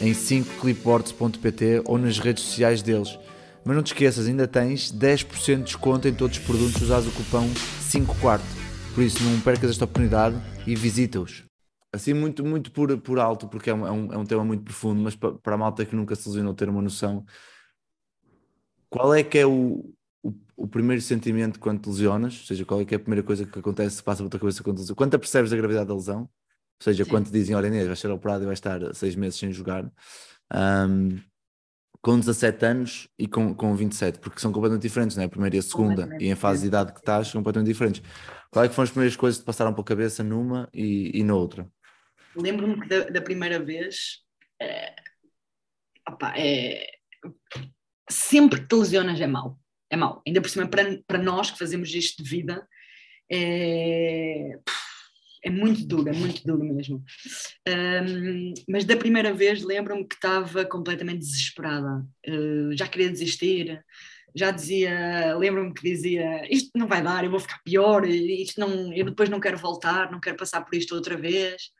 Speaker 3: em 5clipboards.pt ou nas redes sociais deles. Mas não te esqueças, ainda tens 10% de desconto em todos os produtos usares o cupão 5 quarto. Por isso não percas esta oportunidade e visita-os. Assim muito, muito por, por alto, porque é um, é, um, é tema muito profundo, mas pa- para a malta que nunca se lesionou ter uma noção, qual é que é o, o, o primeiro sentimento quando te lesionas? Ou seja, qual é que é a primeira coisa que acontece, passa pela tua cabeça quando te lesionas? Quando te percebes a gravidade da lesão? Ou seja,
Speaker 4: Sim.
Speaker 3: quando te dizem, olha Inês, vais ser operado e vais estar seis meses sem jogar. Ahm, com 17 anos e com, com 27, porque são completamente diferentes, não é? A primeira e a segunda, e em fase de idade que estás, são completamente diferentes. Qual é que foram as primeiras coisas que te passaram pela cabeça numa e, e na outra?
Speaker 4: Lembro-me que da, da primeira vez. É, opá, é, sempre que te lesionas é mau. É mau. Ainda por cima, para, para nós que fazemos isto de vida, é, é muito duro, é muito duro mesmo. Ahm, mas da primeira vez lembro-me que estava completamente desesperada. Uh, já queria desistir. Já dizia, lembro-me que dizia: Isto não vai dar, eu vou ficar pior, isto não, eu depois não quero voltar, não quero passar por isto outra vez.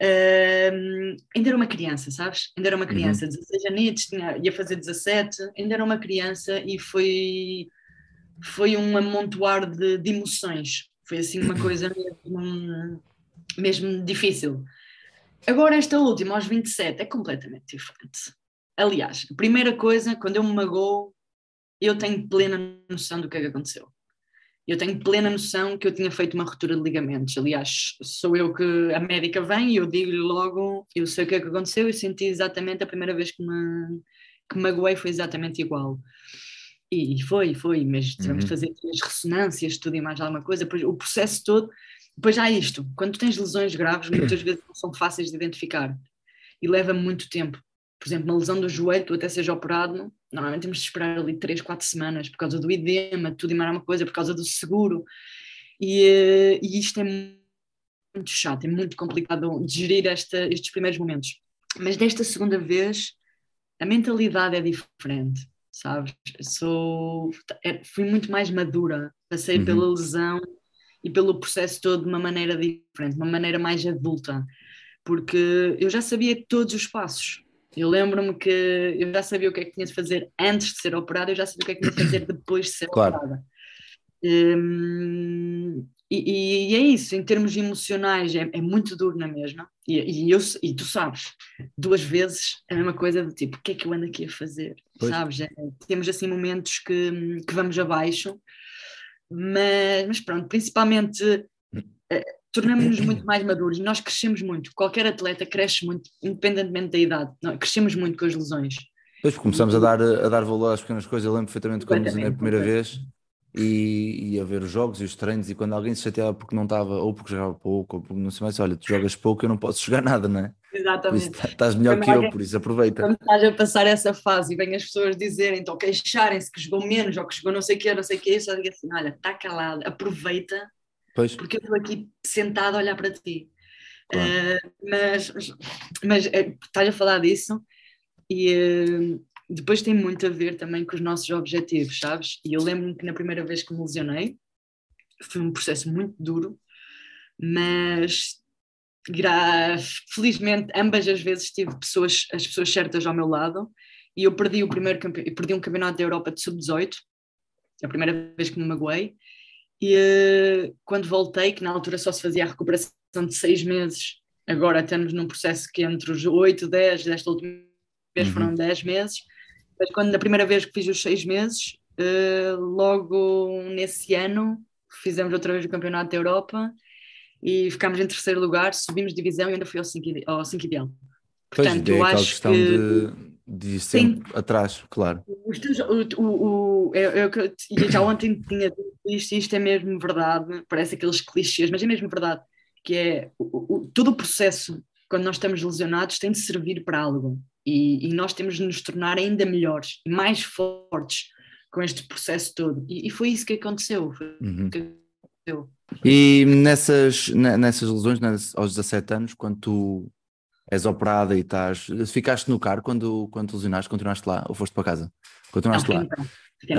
Speaker 4: Ahm, ainda era uma criança, sabes? Ainda era uma criança, 16 anos, tinha, ia fazer 17, ainda era uma criança e foi, foi um amontoar de, de emoções. Foi assim uma [LAUGHS] coisa mesmo, mesmo difícil. Agora, esta última, aos 27, é completamente diferente. Aliás, a primeira coisa, quando eu me magoo, eu tenho plena noção do que é que aconteceu. Eu tenho plena noção que eu tinha feito uma ruptura de ligamentos. Aliás, sou eu que a médica vem e eu digo-lhe logo, eu sei o que é que aconteceu e senti exatamente a primeira vez que me, que me magoei foi exatamente igual. E foi, foi, mas tivemos
Speaker 3: Uhum.
Speaker 4: de fazer as ressonâncias, tudo e mais alguma coisa, depois o processo todo. Depois há isto, quando tens lesões graves, muitas [COUGHS] vezes não são fáceis de identificar e leva muito tempo. Por exemplo, uma lesão do joelho, tu até seja operado, normalmente temos de esperar ali 3, 4 semanas por causa do edema, tudo e mais alguma coisa, por causa do seguro. E, eh, e isto é muito chato, é muito complicado de gerir esta, estes primeiros momentos. Mas desta segunda vez, a mentalidade é diferente, sabes? Sou, é- fui muito mais madura, passei
Speaker 3: Uhum.
Speaker 4: pela lesão e pelo processo todo de uma maneira diferente, uma maneira mais adulta, porque eu já sabia todos os passos. Eu lembro-me que eu já sabia o que é que tinha de fazer antes de ser operada, eu já sabia o que é que tinha de fazer depois de ser
Speaker 3: Claro.
Speaker 4: operada. Hum, e, e é isso, em termos emocionais, é, é muito duro na mesma. E, e, eu, e tu sabes, duas vezes a mesma coisa do tipo, o que é que eu ando aqui a fazer?
Speaker 3: Pois.
Speaker 4: Sabes? É, temos assim momentos que, que vamos abaixo, mas, mas pronto, principalmente eh, tornamos-nos muito [CLEARS THROAT] mais maduros. Nós crescemos muito, qualquer atleta cresce muito, independentemente da idade. Nós crescemos muito com as lesões.
Speaker 3: Depois começamos a dar, a dar valor às pequenas coisas. Eu lembro perfeitamente quando a primeira vez e ia ver os jogos e os treinos. E quando alguém se chateava porque não estava, ou porque jogava pouco, ou porque não sei mais, olha, tu jogas pouco, eu não posso jogar nada, não é? Isso
Speaker 4: Exatamente.
Speaker 3: tá- estás melhor que eu, por isso aproveita.
Speaker 4: quando estás a passar essa fase e vêm as pessoas dizerem, então queixarem-se que jogou menos ou que jogou não sei o que, não sei o que, só digo assim: olha, está calado, aproveita,
Speaker 3: Pois,
Speaker 4: porque eu estou aqui sentado a olhar para ti.
Speaker 3: Claro.
Speaker 4: Eh, mas mas eh, estás a falar disso e eh, depois tem muito a ver também com os nossos objetivos, sabes? E eu lembro-me que na primeira vez que me lesionei foi um processo muito duro, mas felizmente ambas as vezes tive pessoas, as pessoas certas ao meu lado e eu perdi o primeiro perdi um campeonato da Europa de sub-18, a primeira vez que me magoei, e eh, quando voltei, que na altura só se fazia a recuperação de seis meses, agora estamos num processo que entre os 8, 10, desta última vez
Speaker 3: Uhum.
Speaker 4: foram 10 meses, mas quando na primeira vez que fiz os seis meses, eh, logo nesse ano fizemos outra vez o campeonato da Europa e ficámos em terceiro lugar, subimos divisão e ainda fui ao 5 ao cinco ideal.
Speaker 3: Pois,
Speaker 4: Portanto,
Speaker 3: é
Speaker 4: eu acho
Speaker 3: questão
Speaker 4: que
Speaker 3: de, de sempre atrás, claro.
Speaker 4: os teus- o, o, o- é- é eu já ontem tinha dito isto, isto é mesmo verdade, parece aqueles clichês, mas é mesmo verdade, que é o, o- todo o processo, quando nós estamos lesionados, tem de servir para algo. E, e nós temos de nos tornar ainda melhores mais fortes com este processo todo. E, e foi isso que aconteceu.
Speaker 3: Uhum.
Speaker 4: que aconteceu.
Speaker 3: E nessas, ne- nessas lesões, aos 17 anos, quando tu és operada e estás. Ficaste no carro quando, quando te lesionaste, continuaste lá ou foste para casa?
Speaker 4: Não,
Speaker 3: Continuaste
Speaker 4: fiquei
Speaker 3: lá.
Speaker 4: carro. Fiquei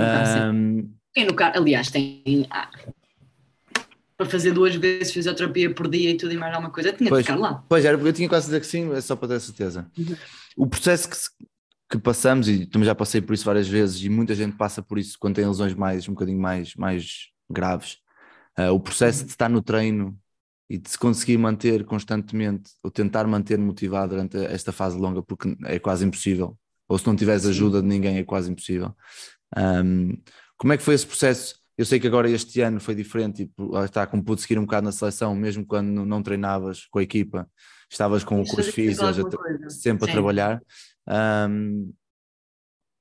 Speaker 4: no carro, no. Aliás, tem. ah, para fazer duas vezes fisioterapia por dia e tudo e mais alguma coisa, tinha de
Speaker 3: Pois.
Speaker 4: ficar lá.
Speaker 3: Pois era, porque eu tinha quase a dizer que sim, é só para ter certeza.
Speaker 4: Uhum.
Speaker 3: O processo que, que passamos, e também já passei por isso várias vezes, e muita gente passa por isso quando tem lesões mais, um bocadinho mais, mais graves. Ah, o processo de estar no treino e de se conseguir manter constantemente, ou tentar manter motivado durante esta fase longa, porque é quase impossível. Ou se não tiveres ajuda de ninguém, é quase impossível. Ahm, como é que foi esse processo? Eu sei que agora este ano foi diferente e lá está, como pude seguir um bocado na seleção, mesmo quando não treinavas com a equipa, estavas com, com os
Speaker 4: fazia sempre
Speaker 3: físios, a
Speaker 4: Sim.
Speaker 3: trabalhar. Ahm,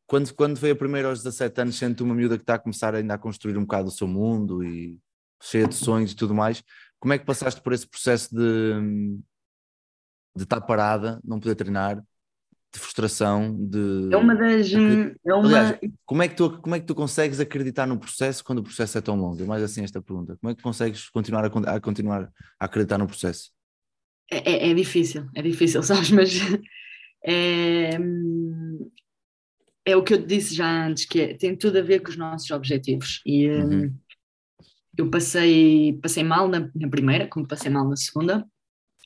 Speaker 3: quando, quando veio a primeira aos 17 anos, sendo uma miúda que está a começar ainda a construir um bocado o seu mundo e cheia de sonhos e tudo mais, como é que passaste por esse processo de, de estar parada, não poder treinar, de frustração, de...
Speaker 4: É uma das. hum, É uma,
Speaker 3: Aliás, como é, que tu, como é que tu consegues acreditar no processo quando o processo é tão longo? É mais assim esta pergunta. Como é que consegues continuar a, a continuar a acreditar no processo?
Speaker 4: é, é- é difícil, é difícil, [LAUGHS] sabes? Mas é, hum, é o que eu te disse já antes, que é, tem tudo a ver com os nossos objetivos. E hum,
Speaker 3: Uhum.
Speaker 4: eu passei, passei mal na, na primeira, como passei mal na segunda,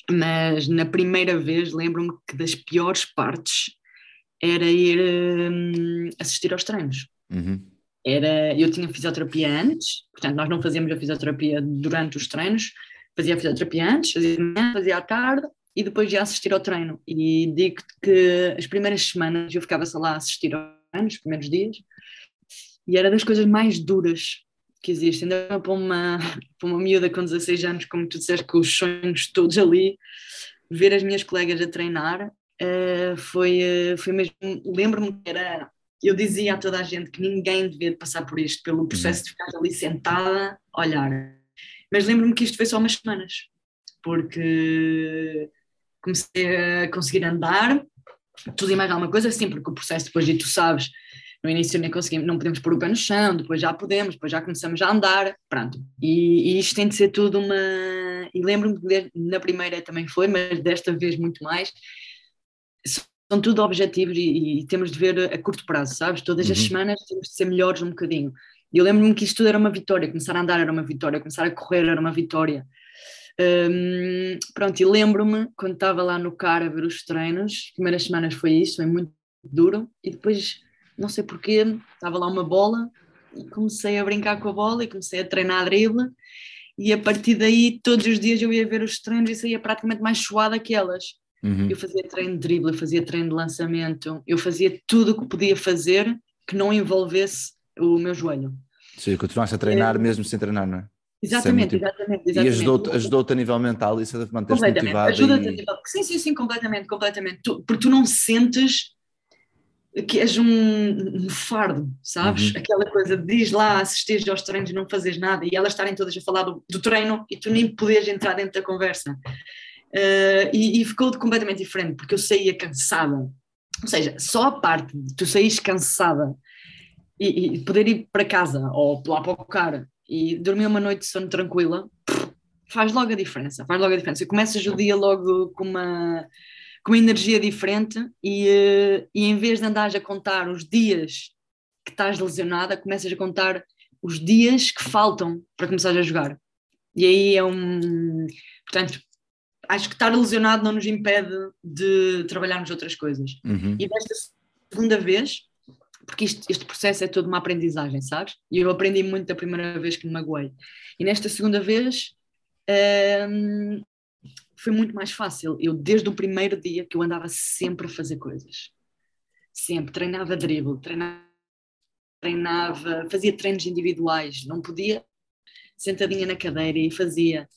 Speaker 4: mas na primeira vez lembro-me que das piores partes era ir hum, assistir aos treinos.
Speaker 3: Uhum.
Speaker 4: era, eu tinha fisioterapia antes, portanto nós não fazíamos a fisioterapia durante os treinos, fazia a fisioterapia antes, fazia de manhã, fazia à tarde e depois ia assistir ao treino. E digo-te que as primeiras semanas eu ficava só lá a assistir aos treinos, os primeiros dias, e era das coisas mais duras que existem. Ainda para uma, [LAUGHS] para uma miúda com 16 anos, como tu disseste, com os sonhos todos ali, ver as minhas colegas a treinar, eh, foi, eh, foi mesmo. Lembro-me que era eu dizia a toda a gente que ninguém devia de passar por isto, pelo processo de ficar ali sentada olhar. Mas lembro-me que isto foi só umas semanas, porque comecei a conseguir andar, tudo e mais alguma coisa, sim, porque o processo depois, e tu sabes, no início nem conseguimos, não podemos pôr o pé no chão, depois já podemos, depois já começamos a andar, pronto. E, e isto tem de ser tudo uma. E lembro-me que na primeira também foi, mas desta vez muito mais. São tudo objetivos e, e temos de ver a curto prazo, sabes? Todas as
Speaker 3: Uhum.
Speaker 4: semanas temos de ser melhores um bocadinho. E eu lembro-me que isto tudo era uma vitória, começar a andar era uma vitória, começar a correr era uma vitória. Hum, pronto, e lembro-me quando estava lá no CAR a ver os treinos, as primeiras semanas foi isso, foi muito duro, e depois, não sei porquê, estava lá uma bola e comecei a brincar com a bola e comecei a treinar a drible, e a partir daí todos os dias eu ia ver os treinos e saía praticamente mais suada que elas.
Speaker 3: Uhum.
Speaker 4: Eu fazia treino de drible, eu fazia treino de lançamento, eu fazia tudo o que podia fazer que não envolvesse o meu joelho.
Speaker 3: Sim, continuaste a treinar mesmo sem treinar, não é?
Speaker 4: Exatamente,
Speaker 3: muito-
Speaker 4: exatamente,
Speaker 3: E
Speaker 4: exatamente.
Speaker 3: ajudou-te ajudou a nível mental isso a te manter
Speaker 4: Completamente,
Speaker 3: motivado.
Speaker 4: ajuda-te a
Speaker 3: E...
Speaker 4: nível- Sim, sim, sim, completamente, completamente. Tu- porque tu não sentes que és um, um fardo, sabes?
Speaker 3: Uhum.
Speaker 4: Aquela coisa de diz lá, assistir aos treinos e não fazes nada e elas estarem todas a falar do, do treino e tu nem podes entrar dentro da conversa. Eh, e, e ficou completamente diferente, porque eu saía cansada. Ou seja, só a parte de tu saís cansada e, e poder ir para casa ou lá para o carro e dormir uma noite de sono tranquila, faz logo a diferença, faz logo a diferença. Começas o dia logo com uma, com uma energia diferente e, eh, e em vez de andares a contar os dias que estás lesionada, começas a contar os dias que faltam para começar a jogar. E aí é um. Portanto, acho que estar lesionado não nos impede de trabalharmos outras coisas.
Speaker 3: Uhum.
Speaker 4: E desta segunda vez, porque isto- este processo é toda uma aprendizagem, sabes? E eu aprendi muito da primeira vez que me magoei. E nesta segunda vez hum, foi muito mais fácil. Eu, desde o primeiro dia, que eu andava sempre a fazer coisas. Sempre. Treinava drible, treinava, treinava fazia treinos individuais. Não podia, sentadinha na cadeira e fazia.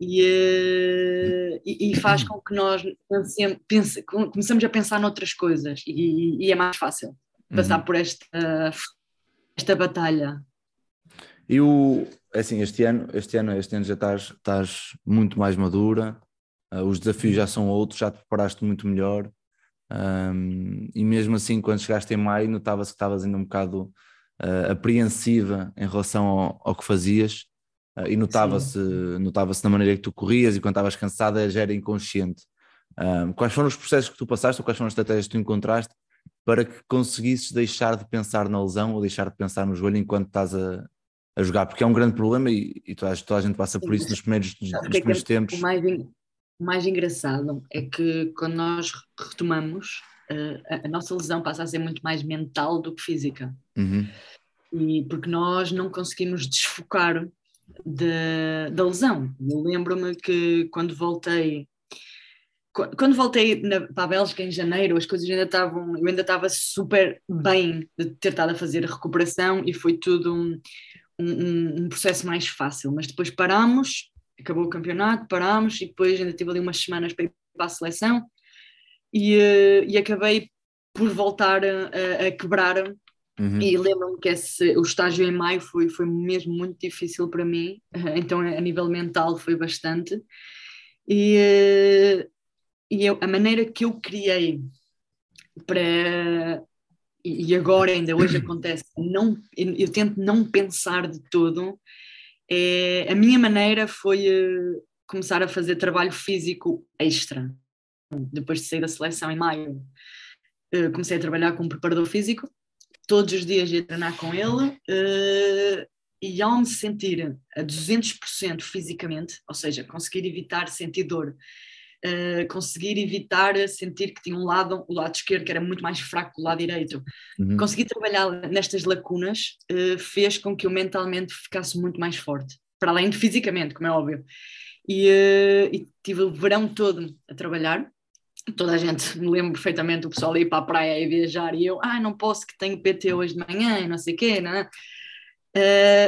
Speaker 4: e, uh, e, e, faz com que nós pense, pense, começamos a pensar noutras coisas e, e é mais fácil passar uhum. por esta, esta batalha.
Speaker 3: E o, é assim, este ano, este ano, este ano já estás, estás muito mais madura, os desafios já são outros, já te preparaste muito melhor. Um, e mesmo assim, quando chegaste em maio, notava-se que estavas ainda um bocado uh, apreensiva em relação ao, ao que fazias, uh, e notava-se notava na maneira que tu corrias e quando estavas cansada já era inconsciente. Um, quais foram os processos que tu passaste ou quais foram as estratégias que tu encontraste para que conseguisses deixar de pensar na lesão ou deixar de pensar no joelho enquanto estás a, a jogar? Porque é um grande problema e, e toda, toda, a gente passa por isso nos primeiros, nos primeiros
Speaker 4: é
Speaker 3: tempos.
Speaker 4: O mais, o mais engraçado é que quando nós retomamos, a, a, nossa lesão passa a ser muito mais mental do que física.
Speaker 3: Uhum.
Speaker 4: E porque nós não conseguimos desfocar de, da lesão. Eu lembro-me que quando voltei quando voltei na, para a Bélgica em janeiro, as coisas ainda estavam, eu ainda estava super bem de ter estado a fazer a recuperação e foi tudo um, um, um processo mais fácil. Mas depois paramos acabou o campeonato, parámos e depois ainda tive ali umas semanas para ir para a seleção e, uh, e acabei por voltar a, a quebrar. Uhum. E lembro-me que esse, o estágio em maio foi, foi mesmo muito difícil para mim, [LAUGHS] então a nível mental foi bastante. E, uh, e eu, a maneira que eu criei para. E agora, ainda hoje [COUGHS] acontece, não, eu tento não pensar de todo é, a minha maneira foi uh, começar a fazer trabalho físico extra. Depois de sair da seleção em maio, uh, comecei a trabalhar com um preparador físico, todos os dias ia treinar com ele, uh, e ao me sentir a 200% fisicamente, ou seja, conseguir evitar sentir dor, Uh, conseguir evitar sentir que tinha um lado, o lado esquerdo, que era muito mais fraco que o lado direito. Uhum. Conseguir trabalhar nestas lacunas uh, fez com que eu mentalmente ficasse muito mais forte, para além de fisicamente, como é óbvio. E, uh, e tive o verão todo a trabalhar. Toda a gente, me lembro perfeitamente, o pessoal ir para a praia e viajar, e eu, ah, não posso que tenho PT hoje de manhã e não sei o quê, não é?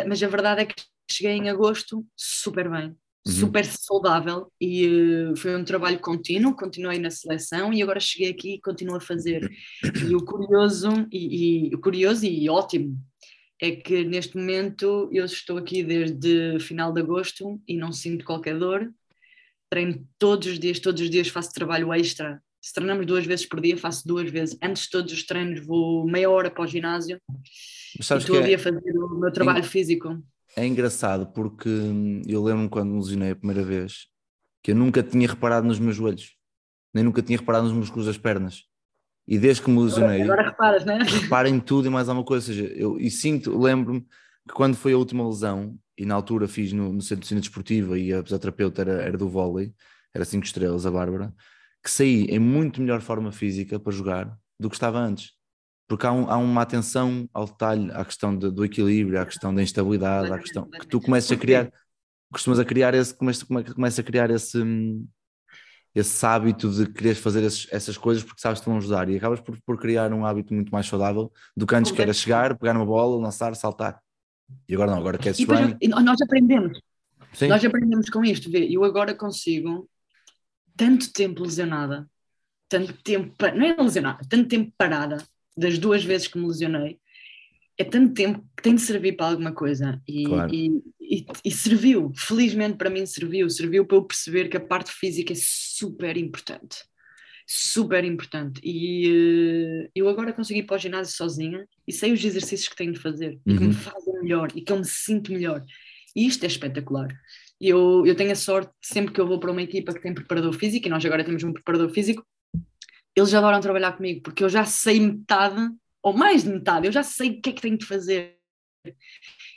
Speaker 4: mas a verdade é que cheguei em agosto super bem, uhum. super saudável e uh, foi um trabalho contínuo, continuei na seleção e agora cheguei aqui e continuo a fazer. E o curioso e, e, curioso e ótimo é que neste momento eu estou aqui desde final de agosto e não sinto qualquer dor. Treino todos os dias, todos os dias faço trabalho extra. Se treinamos duas vezes por dia, faço duas vezes. Antes de todos os treinos vou meia hora para o ginásio. e estou ali é... a fazer o meu trabalho físico
Speaker 3: é engraçado porque eu lembro-me quando me lesionei a primeira vez que eu nunca tinha reparado nos meus joelhos, nem nunca tinha reparado nos músculos das pernas. E desde que me lesionei.
Speaker 4: Agora reparas, né?
Speaker 3: Reparo em tudo e mais alguma coisa. Ou seja, eu e sinto, lembro-me que quando foi a última lesão, e na altura fiz no, no Centro de Ensino Desportiva e a fisioterapeuta era, era do vôlei, era 5 estrelas, a Bárbara, que saí em muito melhor forma física para jogar do que estava antes porque há, um, há, uma atenção ao detalhe, à questão de, do equilíbrio, à questão da instabilidade, à questão que tu começas a criar, costumas a criar esse, começas, começas a criar esse, esse hábito de querer fazer esses, essas coisas porque sabes que vão ajudar e acabas por, por criar um hábito muito mais saudável do que antes que era chegar, pegar uma bola, lançar, saltar. E agora não, agora queres bem.
Speaker 4: Nós aprendemos. Sim. Nós aprendemos com isto, vê, eu agora consigo tanto tempo lesionada, tanto tempo, não é lesionada, tanto tempo parada, das duas vezes que me lesionei, é tanto tempo que tem de servir para alguma coisa. E, claro. e, e, e, serviu, felizmente para mim serviu. Serviu para eu perceber que a parte física é super importante. Super importante. E uh, eu agora consegui ir para o ginásio sozinha e sei os exercícios que tenho de fazer uhum. e que me uhum. fazem melhor e que eu me sinto melhor. E isto é espetacular. Eu, eu tenho a sorte, sempre que eu vou para uma equipa que tem preparador físico, e nós agora temos um preparador físico, eles adoram trabalhar comigo porque eu já sei metade, ou mais de metade, eu já sei o que é que tenho de fazer.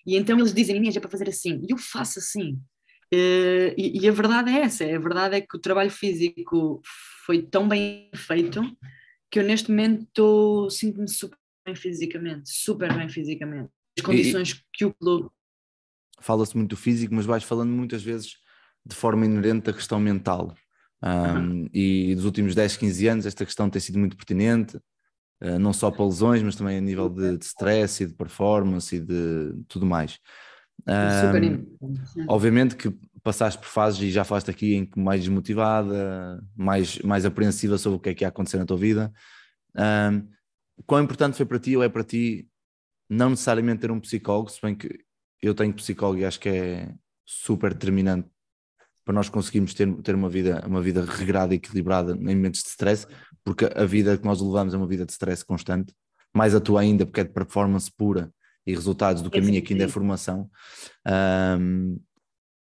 Speaker 4: E então eles dizem, Inês, é para fazer assim, e eu faço assim. Uh, e, e, a verdade é essa, a verdade é que o trabalho físico foi tão bem feito que eu neste momento sinto-me super bem fisicamente, super bem fisicamente. As condições e, que o clube...
Speaker 3: Fala-se muito do físico, mas vais falando muitas vezes de forma inerente da questão mental. Um, e dos últimos 10, 15 anos esta questão tem sido muito pertinente, uh, não só para lesões, mas também a nível de, de stress e de performance e de tudo mais. Um, obviamente que passaste por fases e já falaste aqui em que mais desmotivada, mais, mais apreensiva sobre o que é que ia acontecer na tua vida. Um, quão importante foi para ti ou é para ti não necessariamente ter um psicólogo, se bem que eu tenho psicólogo e acho que é super determinante para nós conseguirmos ter, ter uma, vida, uma vida regrada e equilibrada em momentos de stress, porque a vida que nós levamos é uma vida de stress constante, mais a tua ainda, porque é de performance pura e resultados do caminho aqui ainda é formação. Um,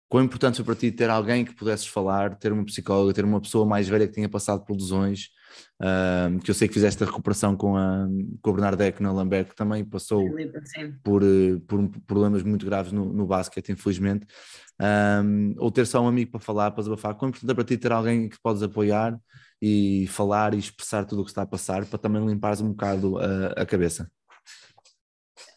Speaker 3: quão importante foi para ti ter alguém que pudesses falar, ter uma psicóloga, ter uma pessoa mais velha que tenha passado por lesões, um, que eu sei que fizeste a recuperação com a, com a na Lambert, que também passou por, eh, por problemas muito graves no, no basquete, infelizmente, um, ou ter só um amigo para falar, para desabafar, quão importante é para ti ter alguém que podes apoiar e falar e expressar tudo o que está a passar, para também limpares um bocado a, a cabeça.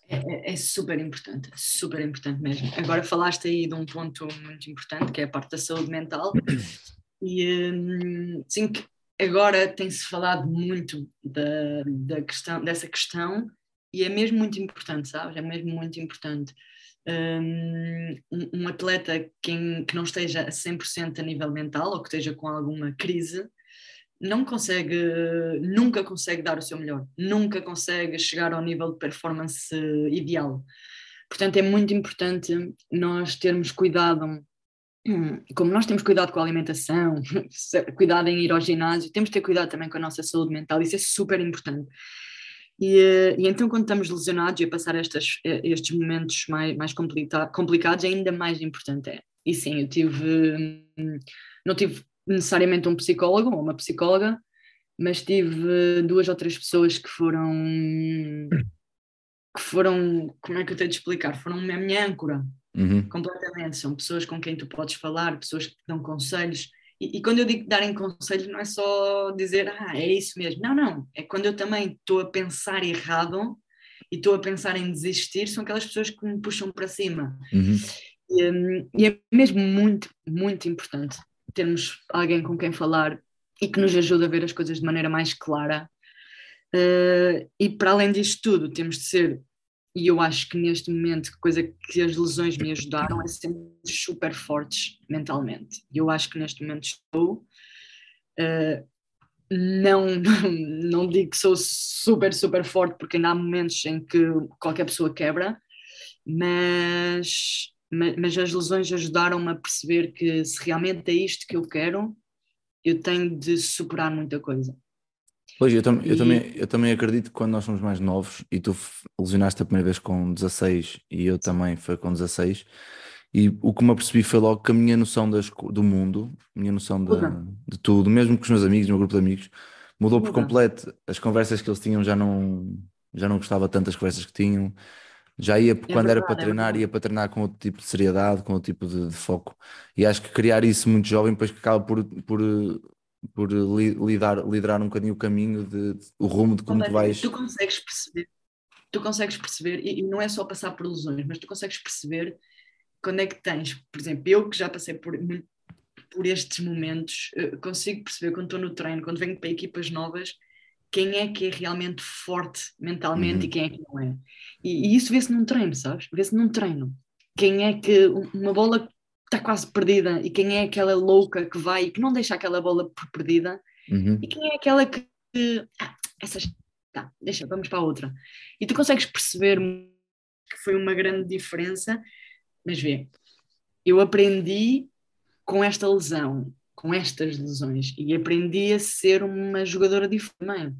Speaker 4: É, é, é, super importante, super importante mesmo. Agora falaste aí de um ponto muito importante, que é a parte da saúde mental, [COUGHS] e hum, sim que agora tem-se falado muito da, da questão, dessa questão, e é mesmo muito importante, sabes? É mesmo muito importante. Hum, um, um atleta que, que não esteja a 100% a nível mental, ou que esteja com alguma crise, não consegue, nunca consegue dar o seu melhor, nunca consegue chegar ao nível de performance ideal. Portanto, é muito importante nós termos cuidado, como nós temos cuidado com a alimentação, [LAUGHS] cuidado em ir ao ginásio, temos de ter cuidado também com a nossa saúde mental, isso é super importante. E, e então, quando estamos lesionados e a passar estas, estes momentos mais, mais complicados, ainda mais importante é. E sim, eu tive, hum, não tive necessariamente um psicólogo ou uma psicóloga, mas tive duas ou três pessoas que foram que foram, como é que eu tenho de explicar? Foram a minha âncora uhum. completamente. São pessoas com quem tu podes falar, pessoas que te dão conselhos. E, e, quando eu digo darem conselhos, não é só dizer, ah, é isso mesmo. Não, não. É quando eu também estou a pensar errado e estou a pensar em desistir, são aquelas pessoas que me puxam para cima. Uhum. E, hum, e é mesmo muito, muito importante termos alguém com quem falar e que nos ajude a ver as coisas de maneira mais clara. Uh, e para além disto tudo, temos de ser, e eu acho que neste momento, coisa que as lesões me ajudaram é ser super fortes mentalmente. E eu acho que neste momento estou. Uh, não, [LAUGHS] não digo que sou super, super forte, porque ainda há momentos em que qualquer pessoa quebra, mas mas, as lesões ajudaram-me a perceber que se realmente é isto que eu quero, eu tenho de superar muita coisa.
Speaker 3: Pois, eu, tam e... eu, também, eu também acredito que quando nós somos mais novos, e tu lesionaste a primeira vez com 16 e eu também foi com 16, e o que me apercebi foi logo que a minha noção das, do mundo, a minha noção de, de, tudo, mesmo com os meus amigos, o meu grupo de amigos, mudou por completo. As conversas que eles tinham já não, já não gostava tanto das conversas que tinham. Já ia, é quando verdade, era para é treinar, ia para treinar com outro tipo de seriedade, com outro tipo de, de, foco. E acho que criar isso muito jovem, depois que acaba por, por, por lidar, liderar um bocadinho o caminho, de, de o rumo de como tu vais.
Speaker 4: Tu consegues perceber, tu consegues perceber, e, e não é só passar por lesões, mas tu consegues perceber quando é que tens, por exemplo, eu que já passei por, por estes momentos, eh, consigo perceber quando estou no treino, quando venho para equipas novas quem é que é realmente forte mentalmente uhum. e quem é que não é. E, e isso vê-se num treino, sabes? Vê-se num treino. Quem é que uma bola está quase perdida e quem é aquela louca que vai e que não deixa aquela bola por perdida uhum. e quem é aquela que ah, essa tá, deixa, vamos para a outra. E tu consegues perceber que foi uma grande diferença, mas vê, eu aprendi com esta lesão com estas lesões e aprendi a ser uma jogadora diferente.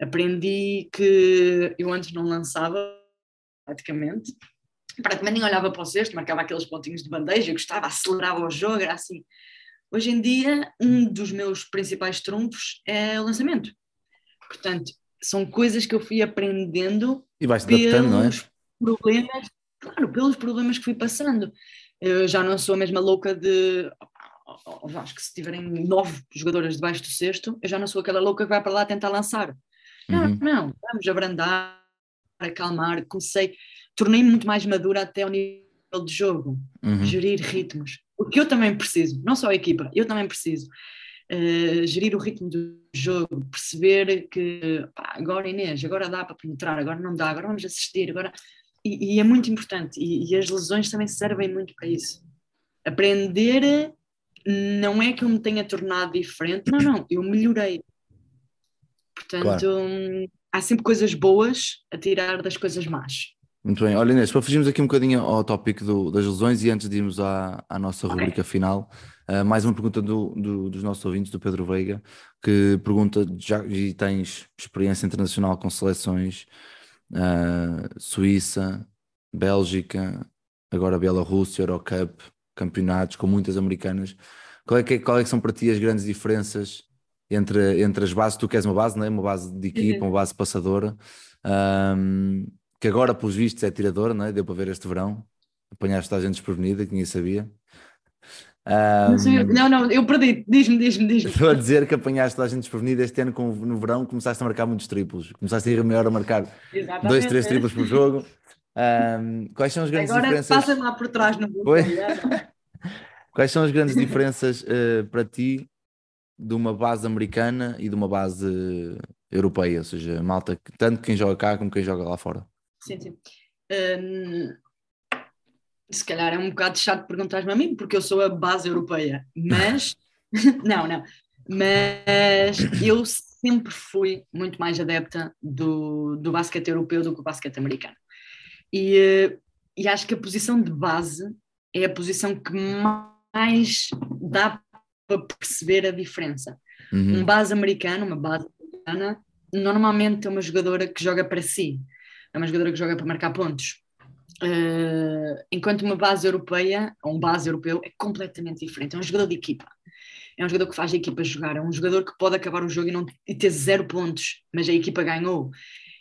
Speaker 4: Aprendi que eu antes não lançava praticamente, praticamente nem olhava para o cesto, marcava aqueles pontinhos de bandeja, gostava, acelerava o jogo, era assim. Hoje em dia, um dos meus principais trunfos é o lançamento. Portanto, são coisas que eu fui aprendendo
Speaker 3: e vais adaptando, não é?
Speaker 4: problemas, claro, pelos problemas que fui passando. Eu já não sou a mesma louca de acho que se tiverem nove jogadoras debaixo do cesto, eu já não sou aquela louca que vai para lá tentar lançar. Não, uhum. não, vamos abrandar, acalmar, comecei, tornei-me muito mais madura até ao nível de jogo, uhum. gerir ritmos, o que eu também preciso, não só a equipa, eu também preciso. Uh, gerir o ritmo do jogo, perceber que pá, agora Inês, agora dá para penetrar, agora não dá, agora vamos assistir, agora e, e é muito importante e, e, as lesões também servem muito para isso. Aprender não é que eu me tenha tornado diferente, não, não, eu melhorei. Portanto, claro. há sempre coisas boas a tirar das coisas más.
Speaker 3: Muito bem. Olha, Inês, para fugirmos aqui um bocadinho ao tópico do, das lesões e antes de irmos à, à nossa okay. rubrica final, uh, mais uma pergunta do, do, dos nossos ouvintes, do Pedro Veiga, que pergunta: já e tens experiência internacional com seleções uh, Suíça, Bélgica, agora Bielorrússia, Eurocup, campeonatos com muitas americanas. Qual é que, qual é que são para ti as grandes diferenças entre, entre as bases? Tu queres uma base, não é? Uma base de equipa, uhum. uma base passadora. Um, que agora, pelos vistos, é tirador, não é? Deu para ver este verão. Apanhaste a gente desprevenida, que ninguém sabia.
Speaker 4: Um, não, não, eu perdi. Diz-me, diz-me, diz-me.
Speaker 3: Estou a dizer que apanhaste a gente desprevenida este ano com, no verão, começaste a marcar muitos triplos. Começaste a ir melhor a marcar Exatamente. dois, três triplos por jogo. Um, quais são as grandes
Speaker 4: Agora
Speaker 3: diferenças?
Speaker 4: Agora passa lá por trás no [LAUGHS]
Speaker 3: Quais são as grandes diferenças uh, para ti de uma base americana e de uma base europeia? Ou seja, malta, tanto quem joga cá como quem joga lá fora.
Speaker 4: Sim, sim. Um, se calhar é um bocado chato perguntar-me a mim, porque eu sou a base europeia, mas [LAUGHS] não, não. Mas eu sempre fui muito mais adepta do, do basquete europeu do que o basquete americano. E, e acho que a posição de base é a posição que mais dá para perceber a diferença. Uhum. Um base americano, uma base americana, normalmente é uma jogadora que joga para si é uma jogadora que joga para marcar pontos. Uh, enquanto uma base europeia, ou um base europeu, é completamente diferente. É um jogador de equipa. É um jogador que faz a equipa jogar. É um jogador que pode acabar o jogo e, não, e ter zero pontos, mas a equipa ganhou.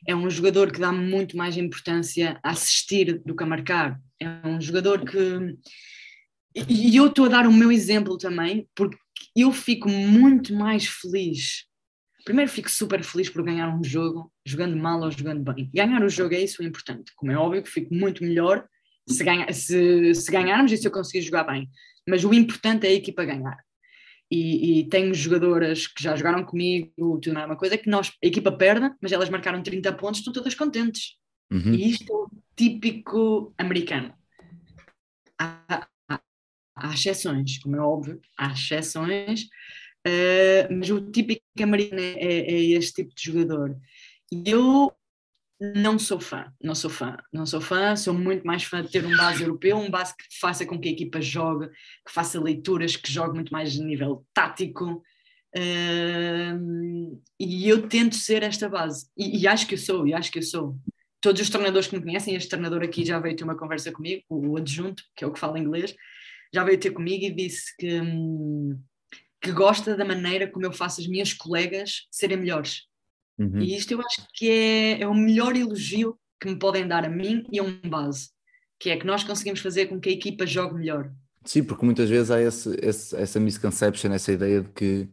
Speaker 4: É um jogador que dá muito mais importância a assistir do que a marcar. É um jogador que. E eu estou a dar o meu exemplo também, porque eu fico muito mais feliz primeiro fico super feliz por ganhar um jogo, jogando mal ou jogando bem. Ganhar o jogo é isso o importante. Como é óbvio que fico muito melhor se, ganha, se, se ganharmos e se eu conseguir jogar bem. Mas o importante é a equipa ganhar. E, e, tenho jogadoras que já jogaram comigo, tudo é uma coisa, que nós, a equipa perde, mas elas marcaram 30 pontos, estão todas contentes. Uhum. E isto é o típico americano. Há, há, há exceções, como é óbvio, há exceções, Uh, mas o típico americano é, é, é, este tipo de jogador. E eu não sou fã, não sou fã, não sou fã, sou muito mais fã de ter um base europeu, um base que faça com que a equipa jogue, que faça leituras, que jogue muito mais a nível tático. Uh, e eu tento ser esta base, e, e, acho que eu sou, e acho que eu sou. Todos os treinadores que me conhecem, este treinador aqui já veio ter uma conversa comigo, o adjunto, que é o que fala inglês, já veio ter comigo e disse que. Hum, que gosta da maneira como eu faço as minhas colegas serem melhores. Uhum. E isto eu acho que é, é o melhor elogio que me podem dar a mim e a um base, que é que nós conseguimos fazer com que a equipa jogue melhor.
Speaker 3: Sim, porque muitas vezes há esse, esse, essa misconception, essa ideia de que,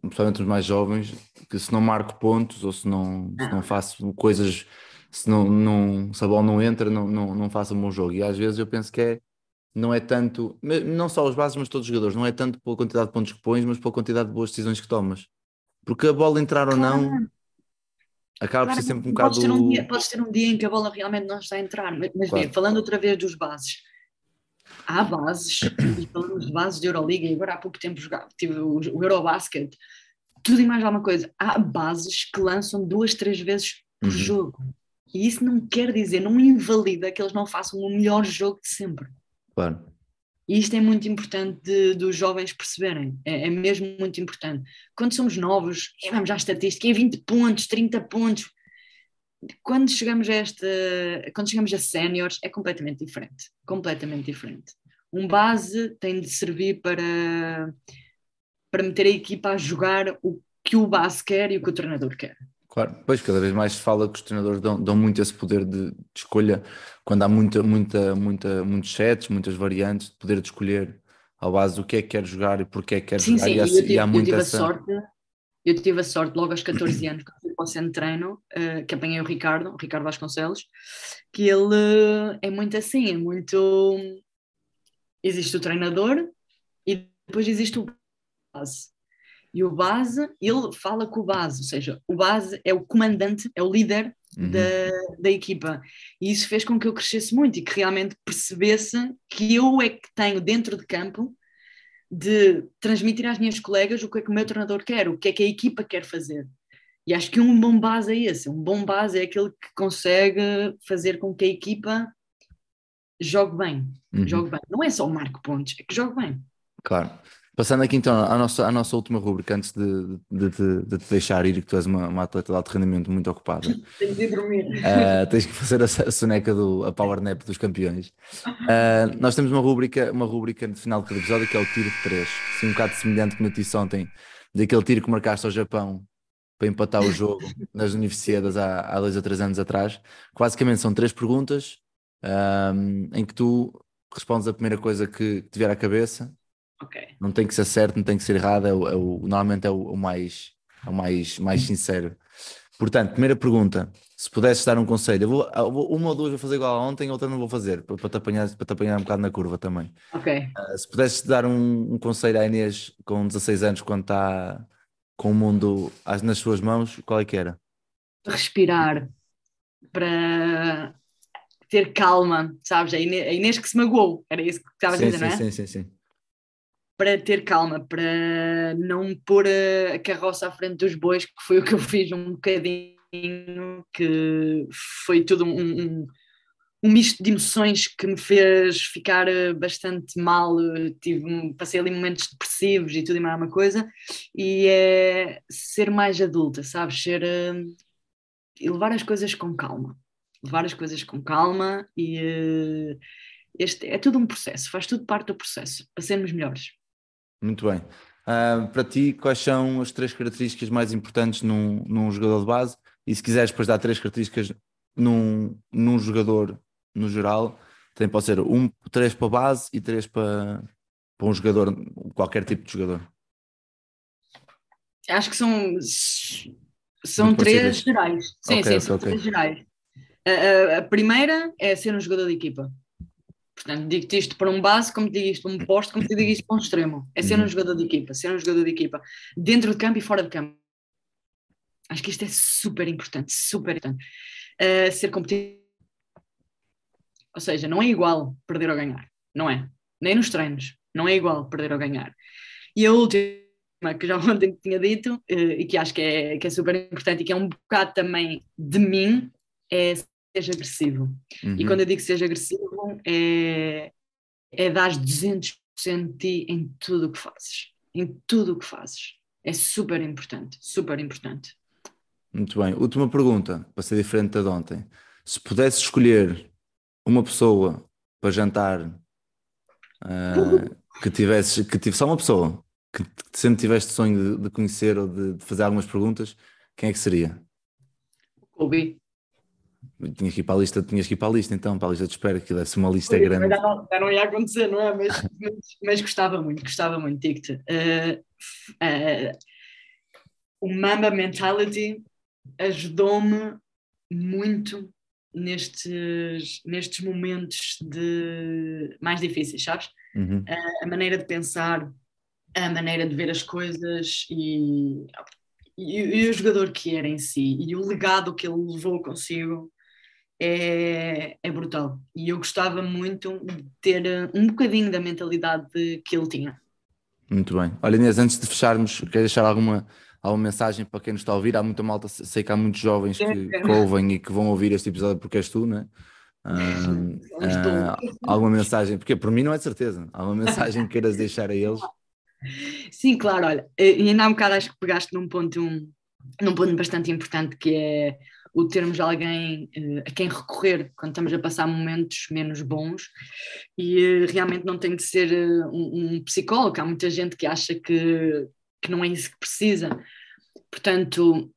Speaker 3: principalmente os mais jovens, que se não marco pontos ou se não, se não faço coisas, se, não, não, se a bola não entra, não, não, não faço um bom jogo. E às vezes eu penso que é não é tanto, não só os bases, mas todos os jogadores, não é tanto pela quantidade de pontos que pões, mas pela quantidade de boas decisões que tomas. Porque a bola entrar ou não, acaba claro, por ser sempre um bocado.
Speaker 4: Podes ter um, dia, podes ter um dia em que a bola realmente não está a entrar, mas, mas claro. bem, falando outra vez dos bases, há bases, e falamos de bases de Euroliga, e agora há pouco tempo jogava, tive o, o Eurobasket, tudo e mais alguma coisa. Há bases que lançam duas, três vezes por uhum. jogo. E isso não quer dizer, não invalida que eles não façam o melhor jogo de sempre.
Speaker 3: Claro.
Speaker 4: E isto é muito importante de, dos jovens perceberem, é, é, mesmo muito importante. Quando somos novos, e vamos à estatística, é 20 pontos, 30 pontos. Quando chegamos a esta, quando chegamos a séniores, é completamente diferente. Completamente diferente. Um base tem de servir para, para meter a equipa a jogar o que o base quer e o que o treinador quer.
Speaker 3: Claro, pois cada vez mais se fala que os treinadores dão, dão muito esse poder de, de, escolha quando há muita, muita, muita, muitos sets, muitas variantes, de poder de escolher ao base o que é que quer jogar e porque é que quer
Speaker 4: sim,
Speaker 3: jogar.
Speaker 4: Sim, e, há, eu tive, e há muita eu tive essa... a sorte, eu tive a sorte logo aos 14 anos, quando fui para o centro de treino, uh, que apanhei o Ricardo, o Ricardo Vasconcelos, que ele uh, é muito assim, é muito. Existe o treinador e depois existe o base. E o base, ele fala com o base, ou seja, o base é o comandante, é o líder
Speaker 3: Uhum.
Speaker 4: da, da equipa. E isso fez com que eu crescesse muito e que realmente percebesse que eu é que tenho dentro de campo de transmitir às minhas colegas o que é que o meu treinador quer, o que é que a equipa quer fazer. E acho que um bom base é esse. Um bom base é aquele que consegue fazer com que a equipa jogue bem.
Speaker 3: Uhum.
Speaker 4: Jogue bem. Não é só marque pontos, é que jogue bem.
Speaker 3: Claro. Passando aqui então à nossa, à nossa última rubrica, antes de, de, de, de te deixar ir, que tu és uma, uma atleta de alto rendimento muito ocupada. [LAUGHS]
Speaker 4: Tenho de ir dormir.
Speaker 3: Uh, tens que fazer a, a soneca do a power nap dos campeões. Uh, nós temos uma rubrica, uma rubrica no final do episódio que é o tiro de três. Assim, um bocado semelhante como eu disse ontem, daquele tiro que marcaste ao Japão para empatar o jogo nas Universidades há, há dois ou três anos atrás. Que basicamente são três perguntas um, em que tu respondes a primeira coisa que te vier à cabeça.
Speaker 4: Ok.
Speaker 3: Não tem que ser certo, não tem que ser errado, é o, é o- normalmente é o, o mais, é o mais, mais sincero. Portanto, primeira pergunta: se pudesses dar um conselho, eu vou, eu vou- uma ou duas vou fazer igual a ontem, outra não vou fazer, para, para te, apanhar, para te apanhar um bocado na curva também.
Speaker 4: Ok.
Speaker 3: Uh, se pudesses dar um, um conselho à Inês com 16 anos, quando está com o mundo nas suas mãos, qual é que era?
Speaker 4: Respirar para ter calma, sabes? A Inês, a Inês que se magoou, era isso que estavas a
Speaker 3: Sim,
Speaker 4: dizer, não
Speaker 3: sim,
Speaker 4: é?
Speaker 3: sim, sim, sim.
Speaker 4: Para ter calma, para não pôr a, carroça à frente dos bois, que foi o que eu [LAUGHS] fiz um bocadinho, que foi tudo um, um, um misto de emoções que me fez ficar eh, bastante mal. Tive, passei ali momentos depressivos e tudo e mais uma coisa, e é ser mais adulta, sabes? Ser. eh, e levar as coisas com calma. Levar as coisas com calma e eh, este é tudo um processo, faz tudo parte do processo para sermos melhores.
Speaker 3: Muito bem. Ah, para ti, quais são as três características mais importantes num, num jogador de base? E se quiseres depois dar três características num, num jogador no geral, também pode ser um, três para a base e três para, para um jogador, qualquer tipo de jogador.
Speaker 4: Acho que são, são
Speaker 3: Muito
Speaker 4: três
Speaker 3: parecidas.
Speaker 4: gerais. Sim,
Speaker 3: Ok,
Speaker 4: sim,
Speaker 3: ok,
Speaker 4: são
Speaker 3: ok.
Speaker 4: três gerais. A, a- a primeira é ser um jogador de equipa. Portanto, digo-te isto para um base, como te digo isto para um posto, como te digo isto para um extremo. É ser
Speaker 3: Uhum.
Speaker 4: um jogador de equipa, ser um jogador de equipa, dentro de campo e fora de campo. Acho que isto é super importante, super importante. Uh, ser competitivo. Ou seja, não é igual perder ou ganhar. Não é. Nem nos treinos. Não é igual perder ou ganhar. E a última, que já [LAUGHS] ontem te tinha dito, eh, e que acho que é, que é super importante e que é um bocado também de mim, é seja agressivo. E
Speaker 3: Uhum.
Speaker 4: quando eu digo seja agressivo, é, é dar 200% de ti em tudo o que fazes. Em tudo o que fazes. É super importante, super importante.
Speaker 3: Muito bem. Última pergunta, para ser diferente da de ontem. Se pudesse escolher uma pessoa para jantar ah, que tivesse, que tive só uma pessoa que que sempre tiveste sonho de, de conhecer ou de, de fazer algumas perguntas, quem é que seria?
Speaker 4: Kobe.
Speaker 3: Tinhas que ir para a lista, tinhas que ir para a lista então, para a lista de espera, que deve ser uma lista
Speaker 4: Já
Speaker 3: grande.
Speaker 4: não, já não ia acontecer, não é? Mas, mas, mas gostava muito, gostava muito, digo-te. Eh, eh, o Mamba Mentality ajudou-me muito nestes, nestes momentos de mais difíceis, sabes?
Speaker 3: Uhum.
Speaker 4: a maneira de pensar, a maneira de ver as coisas e, e, e o jogador que era em si e o legado que ele levou consigo é, é brutal. E eu gostava muito de ter eh, um bocadinho da mentalidade que ele tinha.
Speaker 3: Muito bem. Olha, Inês, antes de fecharmos, queres deixar alguma, alguma mensagem para quem nos está a ouvir? Há muita malta, sei que há muitos jovens que, que ouvem e que vão ouvir este episódio porque és tu, [LAUGHS] não é? Ah, alguma mensagem, porque por mim não é de certeza. Alguma mensagem que queiras deixar a eles? [LAUGHS]
Speaker 4: Sim, claro, olha, eh, e ainda há um bocado acho que pegaste num ponto, um, num ponto bastante importante que é o termos alguém eh, a quem recorrer quando estamos a passar momentos menos bons e eh, realmente não tem de ser eh, um, um psicólogo, há muita gente que acha que, que não é isso que precisa. Portanto,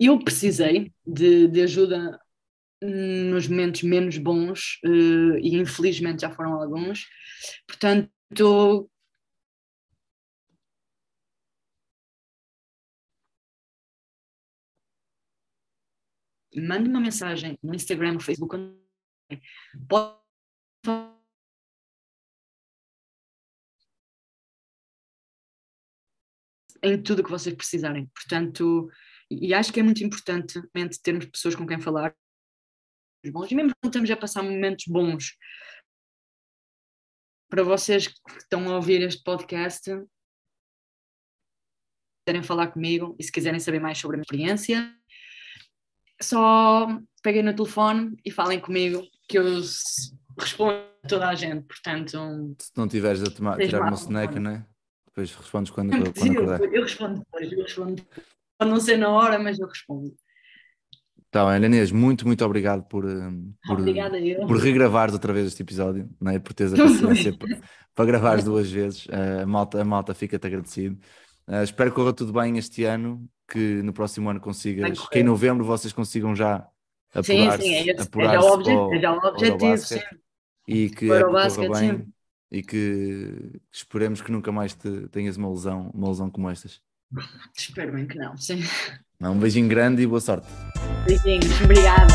Speaker 4: eu precisei de, de ajuda nos momentos menos bons e infelizmente já foram alguns. Portanto, mande uma mensagem no Instagram, no Facebook, pode em tudo o que vocês precisarem. Portanto, e acho que é muito importante termos pessoas com quem falar bons, e mesmo quando estamos a passar momentos bons, para vocês que estão a ouvir este podcast, quiserem falar comigo e se quiserem saber mais sobre a minha experiência, só peguem no telefone e falem comigo que eu respondo a toda a gente, portanto...
Speaker 3: Se não tiveres a tomar, tirar uma soneca, não é? Depois respondes quando, [LAUGHS] quando
Speaker 4: Sim, acordar. Eu, eu respondo depois, eu respondo Pode não ser na hora, mas eu respondo.
Speaker 3: Bem, Inês, muito, muito obrigado por, eh, por, por regravares outra vez este episódio, não é? por teres a paciência [LAUGHS] para, para gravares duas vezes. Uh, a malta, a malta fica-te agradecido. Uh, espero que corra tudo bem este ano, que no próximo ano consigas, que em novembro vocês consigam já apurar-se sim, sim, é,
Speaker 4: apurar é, já o objetivo, é já o objetivo sim.
Speaker 3: E que, é que corra bem sim. e que esperemos que nunca mais te, tenhas uma lesão, uma lesão como estas.
Speaker 4: Espero bem que não, sim.
Speaker 3: Um beijinho grande e boa sorte.
Speaker 4: Beijinhos, obrigada.